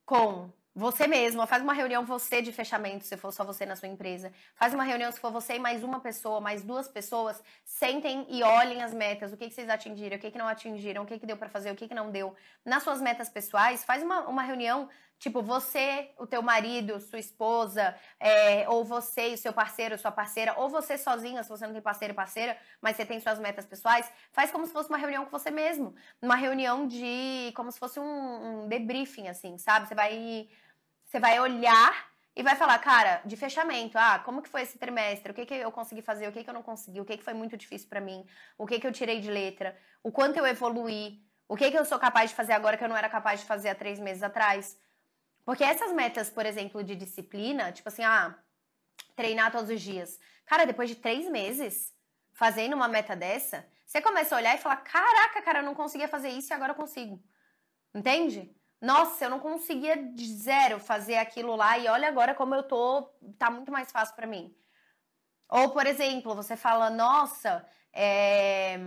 com você mesma, faz uma reunião você de fechamento, se for só você na sua empresa. Faz uma reunião se for você e mais uma pessoa, mais duas pessoas, sentem e olhem as metas, o que, que vocês atingiram, o que, que não atingiram, o que, que deu para fazer, o que, que não deu. Nas suas metas pessoais, faz uma, uma reunião, tipo, você, o teu marido, sua esposa, é, ou você e seu parceiro, sua parceira, ou você sozinha, se você não tem parceiro e parceira, mas você tem suas metas pessoais, faz como se fosse uma reunião com você mesmo. Uma reunião de, como se fosse um, um debriefing, assim, sabe? Você vai você vai olhar e vai falar, cara, de fechamento, ah, como que foi esse trimestre? O que que eu consegui fazer? O que que eu não consegui? O que que foi muito difícil para mim? O que que eu tirei de letra? O quanto eu evoluí? O que que eu sou capaz de fazer agora que eu não era capaz de fazer há três meses atrás? Porque essas metas, por exemplo, de disciplina, tipo assim, ah, treinar todos os dias. Cara, depois de três meses fazendo uma meta dessa, você começa a olhar e falar, caraca, cara, eu não conseguia fazer isso e agora eu consigo. Entende? Nossa, eu não conseguia de zero fazer aquilo lá e olha agora como eu tô, tá muito mais fácil para mim. Ou, por exemplo, você fala, nossa, é...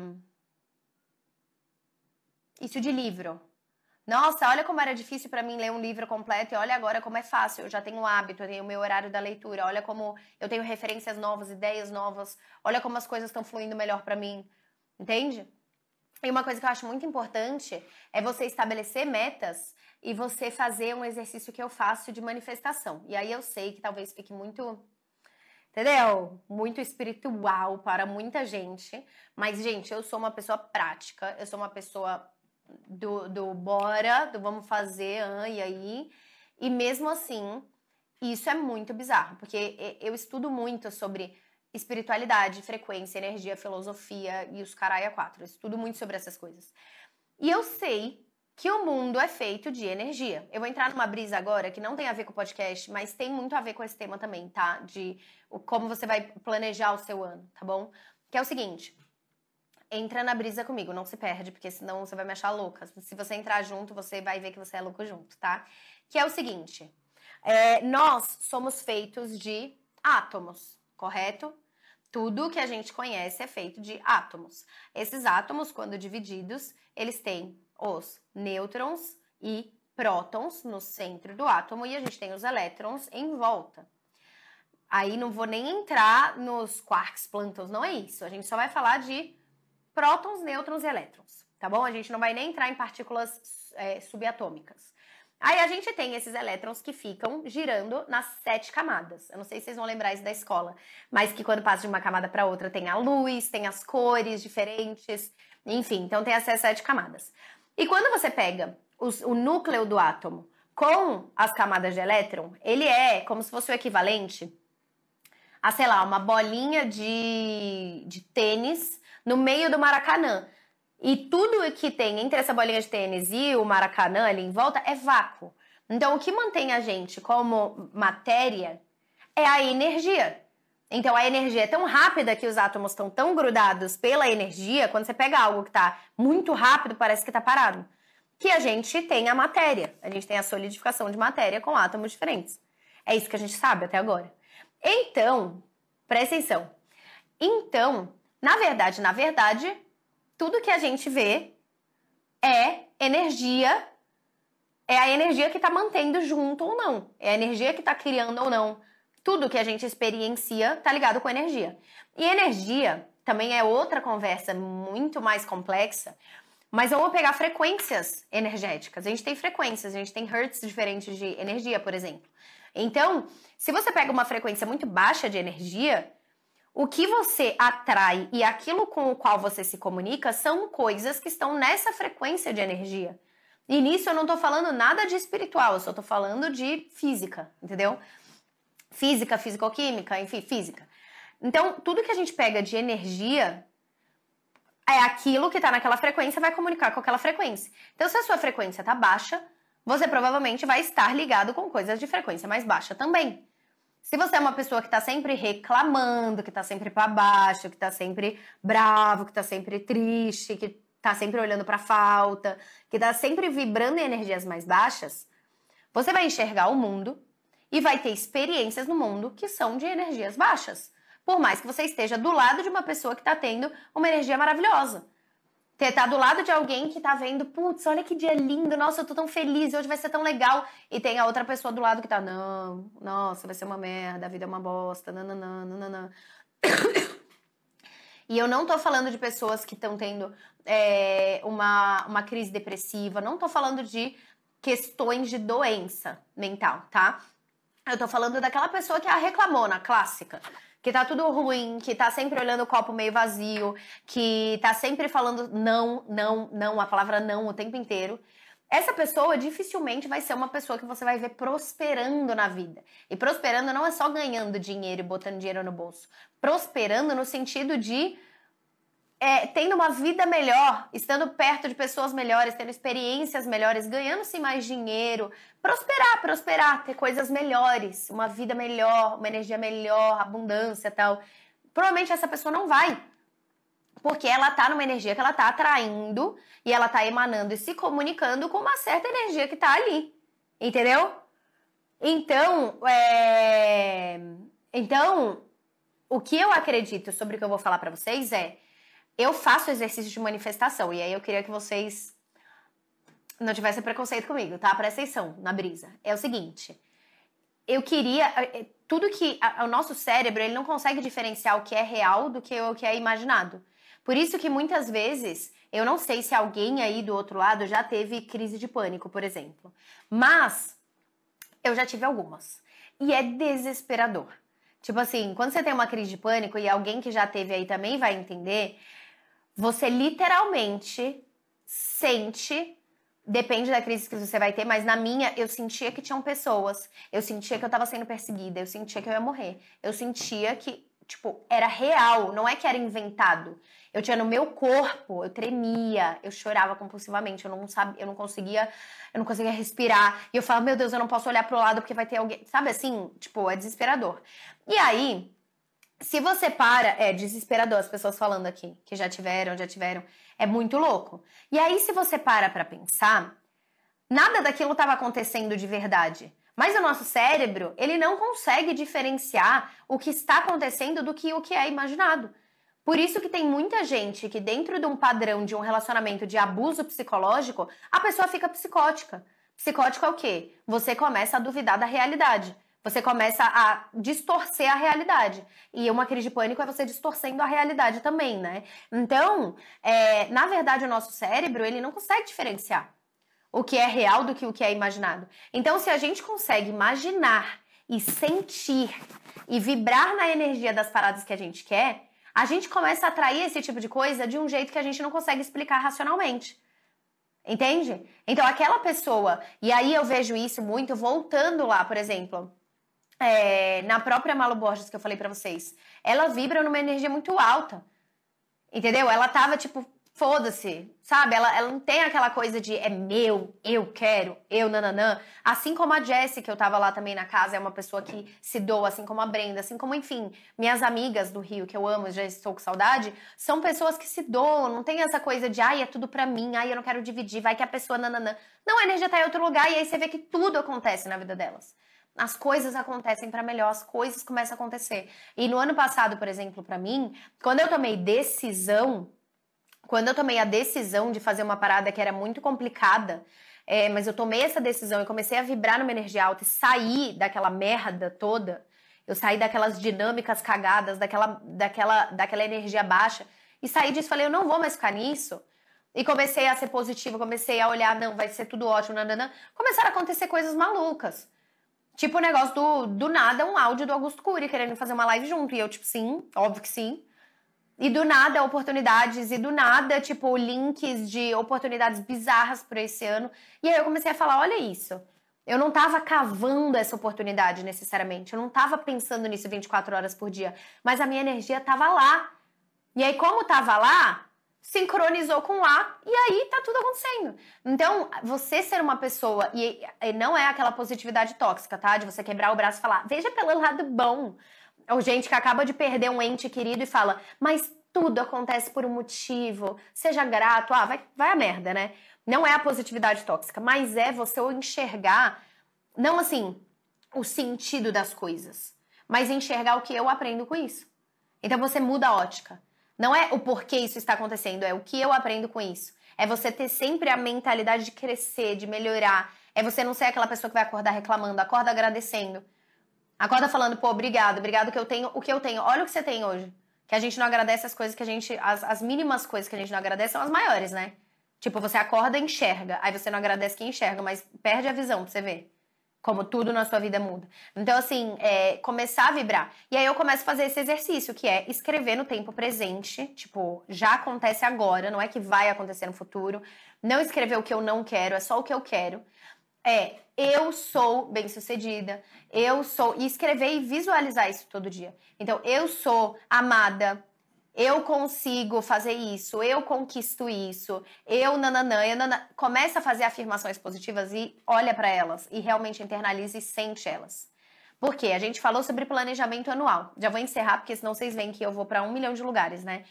isso de livro. Nossa, olha como era difícil para mim ler um livro completo e olha agora como é fácil. Eu já tenho o hábito, eu tenho o meu horário da leitura. Olha como eu tenho referências novas, ideias novas. Olha como as coisas estão fluindo melhor para mim. Entende? E uma coisa que eu acho muito importante é você estabelecer metas e você fazer um exercício que eu faço de manifestação. E aí eu sei que talvez fique muito, entendeu? Muito espiritual para muita gente. Mas, gente, eu sou uma pessoa prática, eu sou uma pessoa do, do bora, do vamos fazer, e aí. E mesmo assim, isso é muito bizarro, porque eu estudo muito sobre espiritualidade, frequência, energia, filosofia e os caralho a quatro. Eu estudo muito sobre essas coisas. E eu sei que o mundo é feito de energia. Eu vou entrar numa brisa agora que não tem a ver com o podcast, mas tem muito a ver com esse tema também, tá? De como você vai planejar o seu ano, tá bom? Que é o seguinte. Entra na brisa comigo, não se perde, porque senão você vai me achar louca. Se você entrar junto, você vai ver que você é louco junto, tá? Que é o seguinte: é, nós somos feitos de átomos, correto? Tudo que a gente conhece é feito de átomos. Esses átomos, quando divididos, eles têm os nêutrons e prótons no centro do átomo e a gente tem os elétrons em volta. Aí não vou nem entrar nos quarks, plântons, não é isso. A gente só vai falar de prótons, nêutrons e elétrons, tá bom? A gente não vai nem entrar em partículas é, subatômicas. Aí a gente tem esses elétrons que ficam girando nas sete camadas. Eu não sei se vocês vão lembrar isso da escola, mas que quando passa de uma camada para outra tem a luz, tem as cores diferentes, enfim, então tem essas sete camadas. E quando você pega os, o núcleo do átomo com as camadas de elétron, ele é como se fosse o equivalente a, sei lá, uma bolinha de, de tênis no meio do Maracanã. E tudo que tem entre essa bolinha de tênis e o Maracanã ali em volta é vácuo. Então, o que mantém a gente como matéria é a energia. Então, a energia é tão rápida que os átomos estão tão grudados pela energia, quando você pega algo que está muito rápido, parece que está parado. Que a gente tem a matéria. A gente tem a solidificação de matéria com átomos diferentes. É isso que a gente sabe até agora. Então, presta atenção. Então, na verdade, na verdade, tudo que a gente vê é energia, é a energia que está mantendo junto ou não, é a energia que está criando ou não. Tudo que a gente experiencia está ligado com energia. E energia também é outra conversa muito mais complexa, mas eu vou pegar frequências energéticas. A gente tem frequências, a gente tem hertz diferentes de energia, por exemplo. Então, se você pega uma frequência muito baixa de energia, o que você atrai e aquilo com o qual você se comunica são coisas que estão nessa frequência de energia. E nisso eu não tô falando nada de espiritual, eu só tô falando de física, entendeu? Física, fisicoquímica, enfim, física. Então, tudo que a gente pega de energia é aquilo que tá naquela frequência vai comunicar com aquela frequência. Então, se a sua frequência tá baixa, você provavelmente vai estar ligado com coisas de frequência mais baixa também. Se você é uma pessoa que está sempre reclamando, que está sempre para baixo, que está sempre bravo, que está sempre triste, que está sempre olhando para falta, que está sempre vibrando em energias mais baixas, você vai enxergar o mundo e vai ter experiências no mundo que são de energias baixas. Por mais que você esteja do lado de uma pessoa que está tendo uma energia maravilhosa. Você tá do lado de alguém que tá vendo, putz, olha que dia lindo, nossa, eu tô tão feliz, hoje vai ser tão legal. E tem a outra pessoa do lado que tá, não, nossa, vai ser uma merda, a vida é uma bosta, nananã, nananã. E eu não tô falando de pessoas que estão tendo é, uma, uma crise depressiva, não tô falando de questões de doença mental, tá? Eu tô falando daquela pessoa que é a reclamona clássica que tá tudo ruim, que tá sempre olhando o copo meio vazio, que tá sempre falando não, não, não, a palavra não o tempo inteiro. Essa pessoa dificilmente vai ser uma pessoa que você vai ver prosperando na vida. E prosperando não é só ganhando dinheiro e botando dinheiro no bolso. Prosperando no sentido de é, tendo uma vida melhor, estando perto de pessoas melhores, tendo experiências melhores, ganhando-se mais dinheiro, prosperar, prosperar, ter coisas melhores, uma vida melhor, uma energia melhor, abundância tal. Provavelmente essa pessoa não vai. Porque ela tá numa energia que ela tá atraindo e ela tá emanando e se comunicando com uma certa energia que tá ali. Entendeu? Então, é... então, o que eu acredito sobre o que eu vou falar para vocês é eu faço exercício de manifestação. E aí eu queria que vocês não tivessem preconceito comigo, tá? Presta atenção na brisa. É o seguinte. Eu queria. Eh, eh, tudo que. o nosso cérebro, ele não consegue diferenciar o que é real do que o que é imaginado. Por isso que muitas vezes. Eu não sei se alguém aí do outro lado já teve crise de pânico, por exemplo. Mas eu já tive algumas. E é desesperador. Tipo assim, quando você tem uma crise de pânico e alguém que já teve aí também vai entender, você literalmente sente Depende da crise que você vai ter, mas na minha eu sentia que tinham pessoas. Eu sentia que eu tava sendo perseguida, eu sentia que eu ia morrer. Eu sentia que, tipo, era real, não é que era inventado. Eu tinha no meu corpo, eu tremia, eu chorava compulsivamente, eu não sabia, eu não conseguia, eu não conseguia respirar. E eu falava, meu Deus, eu não posso olhar pro lado porque vai ter alguém, sabe assim? Tipo, é desesperador. E aí, se você para, é desesperador as pessoas falando aqui, que já tiveram, já tiveram, é muito louco. E aí, se você para para pensar, nada daquilo estava acontecendo de verdade. Mas o nosso cérebro, ele não consegue diferenciar o que está acontecendo do que o que é imaginado. Por isso que tem muita gente que dentro de um padrão de um relacionamento de abuso psicológico, a pessoa fica psicótica. Psicótico é o quê? Você começa a duvidar da realidade. Você começa a distorcer a realidade. E uma crise de pânico é você distorcendo a realidade também, né? Então, é, na verdade, o nosso cérebro, ele não consegue diferenciar o que é real do que o que é imaginado. Então, se a gente consegue imaginar e sentir e vibrar na energia das paradas que a gente quer, a gente começa a atrair esse tipo de coisa de um jeito que a gente não consegue explicar racionalmente. Entende? Então, aquela pessoa, e aí eu vejo isso muito voltando lá, por exemplo, é, na própria Malu Borges que eu falei para vocês, ela vibra numa energia muito alta. Entendeu? Ela tava tipo, foda-se, sabe? Ela, ela não tem aquela coisa de é meu, eu quero, eu nananã. Assim como a Jessie, que eu tava lá também na casa, é uma pessoa que se doa, assim como a Brenda, assim como, enfim, minhas amigas do Rio, que eu amo, já estou com saudade, são pessoas que se doam, não tem essa coisa de ai, é tudo pra mim, ai, eu não quero dividir, vai que a pessoa nananã. Não, a energia tá em outro lugar e aí você vê que tudo acontece na vida delas as coisas acontecem para melhor, as coisas começam a acontecer. E no ano passado, por exemplo, para mim, quando eu tomei decisão, quando eu tomei a decisão de fazer uma parada que era muito complicada, é, mas eu tomei essa decisão e comecei a vibrar numa energia alta e sair daquela merda toda, eu saí daquelas dinâmicas cagadas, daquela, daquela, daquela energia baixa, e saí disso, falei, eu não vou mais ficar nisso. E comecei a ser positiva, comecei a olhar, não, vai ser tudo ótimo, nananã. Começaram a acontecer coisas malucas. Tipo o negócio do, do nada, um áudio do Augusto Cury querendo fazer uma live junto. E eu, tipo, sim, óbvio que sim. E do nada, oportunidades, e do nada, tipo, links de oportunidades bizarras para esse ano. E aí eu comecei a falar: olha isso. Eu não tava cavando essa oportunidade necessariamente. Eu não tava pensando nisso 24 horas por dia. Mas a minha energia tava lá. E aí, como tava lá, sincronizou com lá e aí tá tudo acontecendo. Então, você ser uma pessoa, e, e, não é aquela positividade tóxica, tá? De você quebrar o braço e falar, veja pelo lado bom. Ou gente que acaba de perder um ente querido e fala, mas tudo acontece por um motivo, seja grato, ah, vai, vai a merda, né? Não é a positividade tóxica, mas é você enxergar, não assim, o sentido das coisas, mas enxergar o que eu aprendo com isso. Então você muda a ótica. Não é o porquê isso está acontecendo, é o que eu aprendo com isso. É você ter sempre a mentalidade de crescer, de melhorar. É você não ser aquela pessoa que vai acordar reclamando, acorda agradecendo. Acorda falando, pô, obrigado, obrigado que eu tenho o que eu tenho. Olha o que você tem hoje. Que a gente não agradece as coisas que a gente. As, as mínimas coisas que a gente não agradece são as maiores, né? Tipo, você acorda e enxerga. Aí você não agradece quem enxerga, mas perde a visão pra você ver como tudo na sua vida muda. Então, assim, é, começar a vibrar. E aí eu começo a fazer esse exercício, que é escrever no tempo presente. Tipo, já acontece agora, não é que vai acontecer no futuro. Não escrever o que eu não quero, é só o que eu quero. É, eu sou bem-sucedida, eu sou. E escrever e visualizar isso todo dia. Então, eu sou amada, eu consigo fazer isso, eu conquisto isso, eu nananã, eu nananã. Começa a fazer afirmações positivas e olha para elas e realmente internaliza e sente elas. Por quê? A gente falou sobre planejamento anual. Já vou encerrar, porque senão vocês veem que eu vou para um milhão de lugares, né?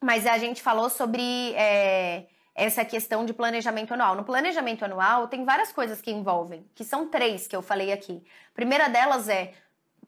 Mas a gente falou sobre é, essa questão de planejamento anual. No planejamento anual, tem várias coisas que envolvem, que são três que eu falei aqui. A primeira delas é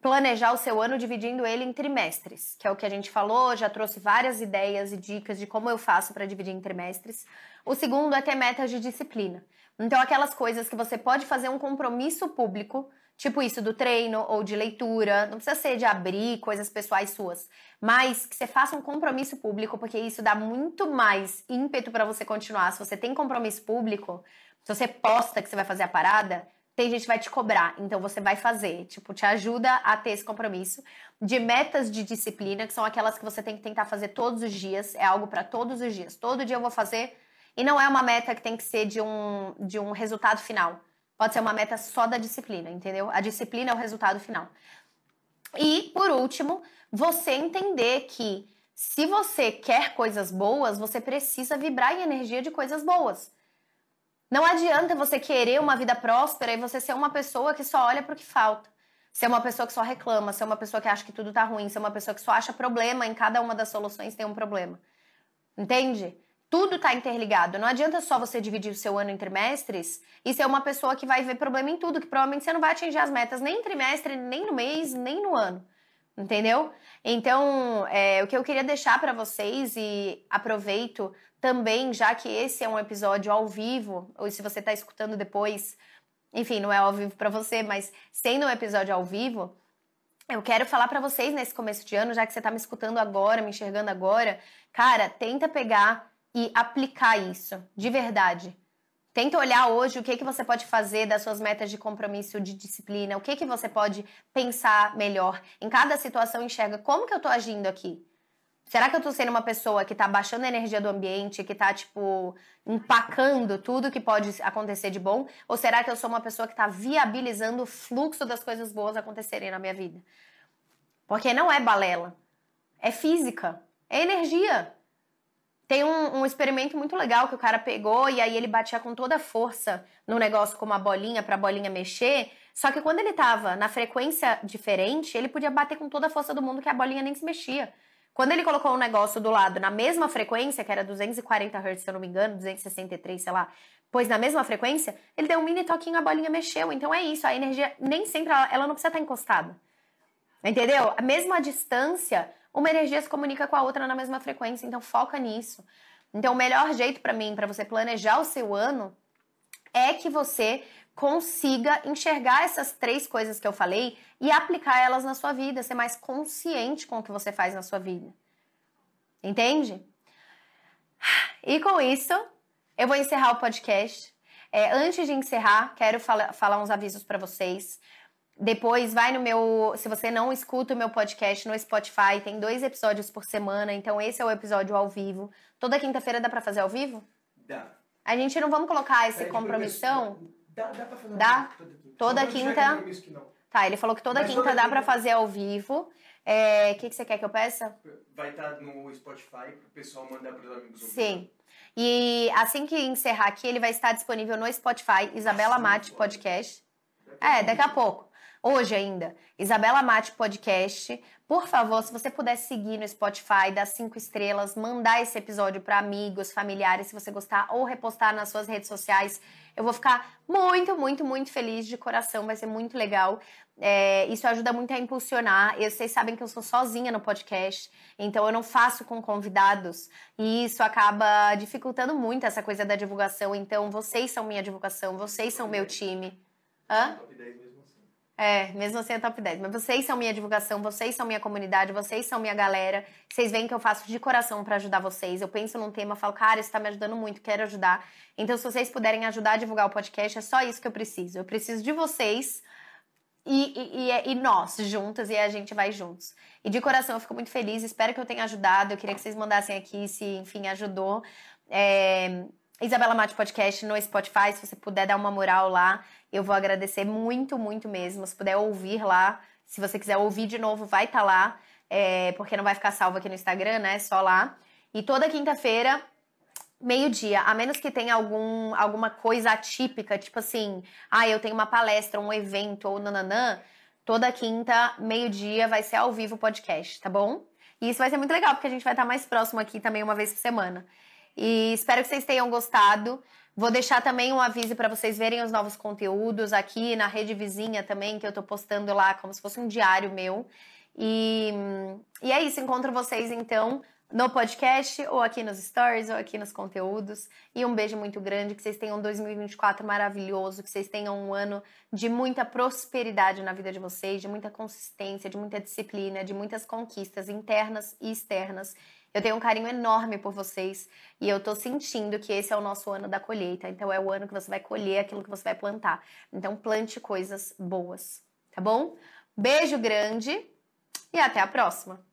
planejar o seu ano dividindo ele em trimestres, que é o que a gente falou, já trouxe várias ideias e dicas de como eu faço para dividir em trimestres. O segundo é ter metas de disciplina. Então, aquelas coisas que você pode fazer um compromisso público, tipo isso do treino ou de leitura, não precisa ser de abrir coisas pessoais suas, mas que você faça um compromisso público, porque isso dá muito mais ímpeto para você continuar. Se você tem compromisso público, se você posta que você vai fazer a parada, tem gente que vai te cobrar, então você vai fazer. Tipo, te ajuda a ter esse compromisso. De metas de disciplina, que são aquelas que você tem que tentar fazer todos os dias, é algo para todos os dias. Todo dia eu vou fazer. E não é uma meta que tem que ser de um, de um resultado final. Pode ser uma meta só da disciplina, entendeu? A disciplina é o resultado final. E, por último, você entender que se você quer coisas boas, você precisa vibrar em energia de coisas boas. Não adianta você querer uma vida próspera e você ser uma pessoa que só olha para o que falta. Ser uma pessoa que só reclama, ser uma pessoa que acha que tudo tá ruim, ser uma pessoa que só acha problema em cada uma das soluções tem um problema. Entende? Tudo tá interligado. Não adianta só você dividir o seu ano em trimestres e ser uma pessoa que vai ver problema em tudo, que provavelmente você não vai atingir as metas nem em trimestre, nem no mês, nem no ano. Entendeu? Então, é, o que eu queria deixar para vocês e aproveito também, já que esse é um episódio ao vivo, ou se você está escutando depois, enfim, não é ao vivo para você, mas sendo um episódio ao vivo, eu quero falar para vocês nesse começo de ano, já que você está me escutando agora, me enxergando agora, cara, tenta pegar e aplicar isso, de verdade. Tenta olhar hoje o que, que você pode fazer das suas metas de compromisso, de disciplina, o que, que você pode pensar melhor. Em cada situação, enxerga como que eu estou agindo aqui. Será que eu tô sendo uma pessoa que tá baixando a energia do ambiente, que tá, tipo, empacando tudo que pode acontecer de bom? Ou será que eu sou uma pessoa que tá viabilizando o fluxo das coisas boas acontecerem na minha vida? Porque não é balela. É física. É energia. Tem um, um, experimento muito legal que o cara pegou e aí ele batia com toda a força no negócio com uma bolinha para a bolinha mexer. Só que quando ele tava na frequência diferente, ele podia bater com toda a força do mundo que a bolinha nem se mexia. Quando ele colocou um negócio do lado na mesma frequência, que era 240 Hz, se eu não me engano, 263, sei lá, pois na mesma frequência, ele deu um mini toquinho, a bolinha mexeu. Então é isso, a energia nem sempre, ela, ela não precisa estar encostada. Entendeu? A mesma distância, uma energia se comunica com a outra na mesma frequência, então foca nisso. Então o melhor jeito para mim, para você planejar o seu ano, é que você consiga enxergar essas três coisas que eu falei e aplicar elas na sua vida, ser mais consciente com o que você faz na sua vida. Entende? E com isso, eu vou encerrar o podcast. É, antes de encerrar, quero fala, falar uns avisos para vocês. Depois vai no meu. Se você não escuta o meu podcast no Spotify, tem dois episódios por semana. Então, esse é o episódio ao vivo. Toda quinta-feira dá para fazer ao vivo? Dá. A gente não vamos colocar esse compromissão? Dá, dá pra fazer Dá? Toda quinta. quinta. Tá, ele falou que toda Mas quinta toda dá quinta- pra fazer ao vivo. É, O que, que você quer que eu peça? Vai estar no Spotify pro pessoal mandar pros amigos. Sim. E assim que encerrar aqui, ele vai estar disponível no Spotify, Isabela Assim, Mate. Podcast. É, daqui a pouco. hoje ainda, Isabela Mate Podcast. Por favor, se você puder seguir no Spotify, dar cinco estrelas, mandar esse episódio para amigos, familiares, se você gostar, ou repostar nas suas redes sociais. Eu vou ficar muito, muito, muito feliz de coração, vai ser muito legal. É, isso ajuda muito a impulsionar. E vocês sabem que eu sou sozinha no podcast, então eu não faço com convidados. E isso acaba dificultando muito essa coisa da divulgação. Então, vocês são minha divulgação, vocês são meu time. Hã? Top 10 mesmo. É, mesmo assim é top 10. Mas vocês são minha divulgação, vocês são minha comunidade, vocês são minha galera. Vocês veem que eu faço de coração para ajudar vocês. Eu penso num tema, falo, cara, isso tá me ajudando muito, quero ajudar. Então, se vocês puderem ajudar a divulgar o podcast, é só isso que eu preciso. Eu preciso de vocês e, e, e, e nós juntas e a gente vai juntos. E de coração eu fico muito feliz, espero que eu tenha ajudado. Eu queria que vocês mandassem aqui se, enfim, ajudou. É, Isabela Mate Podcast no Spotify, se você puder dar uma moral lá, eu vou agradecer muito, muito mesmo. Se puder ouvir lá, se você quiser ouvir de novo, vai estar tá lá, é, porque não vai ficar salvo aqui no Instagram, né? Só lá. E toda quinta-feira meio-dia, a menos que tenha algum, alguma coisa atípica, tipo assim, ah, eu tenho uma palestra, um evento ou nananã, toda quinta, meio-dia, vai ser ao vivo o podcast, tá bom? E isso vai ser muito legal, porque a gente vai estar mais próximo aqui também uma vez por semana. E espero que vocês tenham gostado. Vou deixar também um aviso para vocês verem os novos conteúdos aqui na rede vizinha também, que eu tô postando lá como se fosse um diário meu. E, e é isso, encontro vocês então no podcast, ou aqui nos stories, ou aqui nos conteúdos. E um beijo muito grande, que vocês tenham um 2024 maravilhoso, que vocês tenham um ano de muita prosperidade na vida de vocês, de muita consistência, de muita disciplina, de muitas conquistas internas e externas. Eu tenho um carinho enorme por vocês e eu tô sentindo que esse é o nosso ano da colheita. Então é o ano que você vai colher aquilo que você vai plantar. Então plante coisas boas, tá bom? Beijo grande e até a próxima!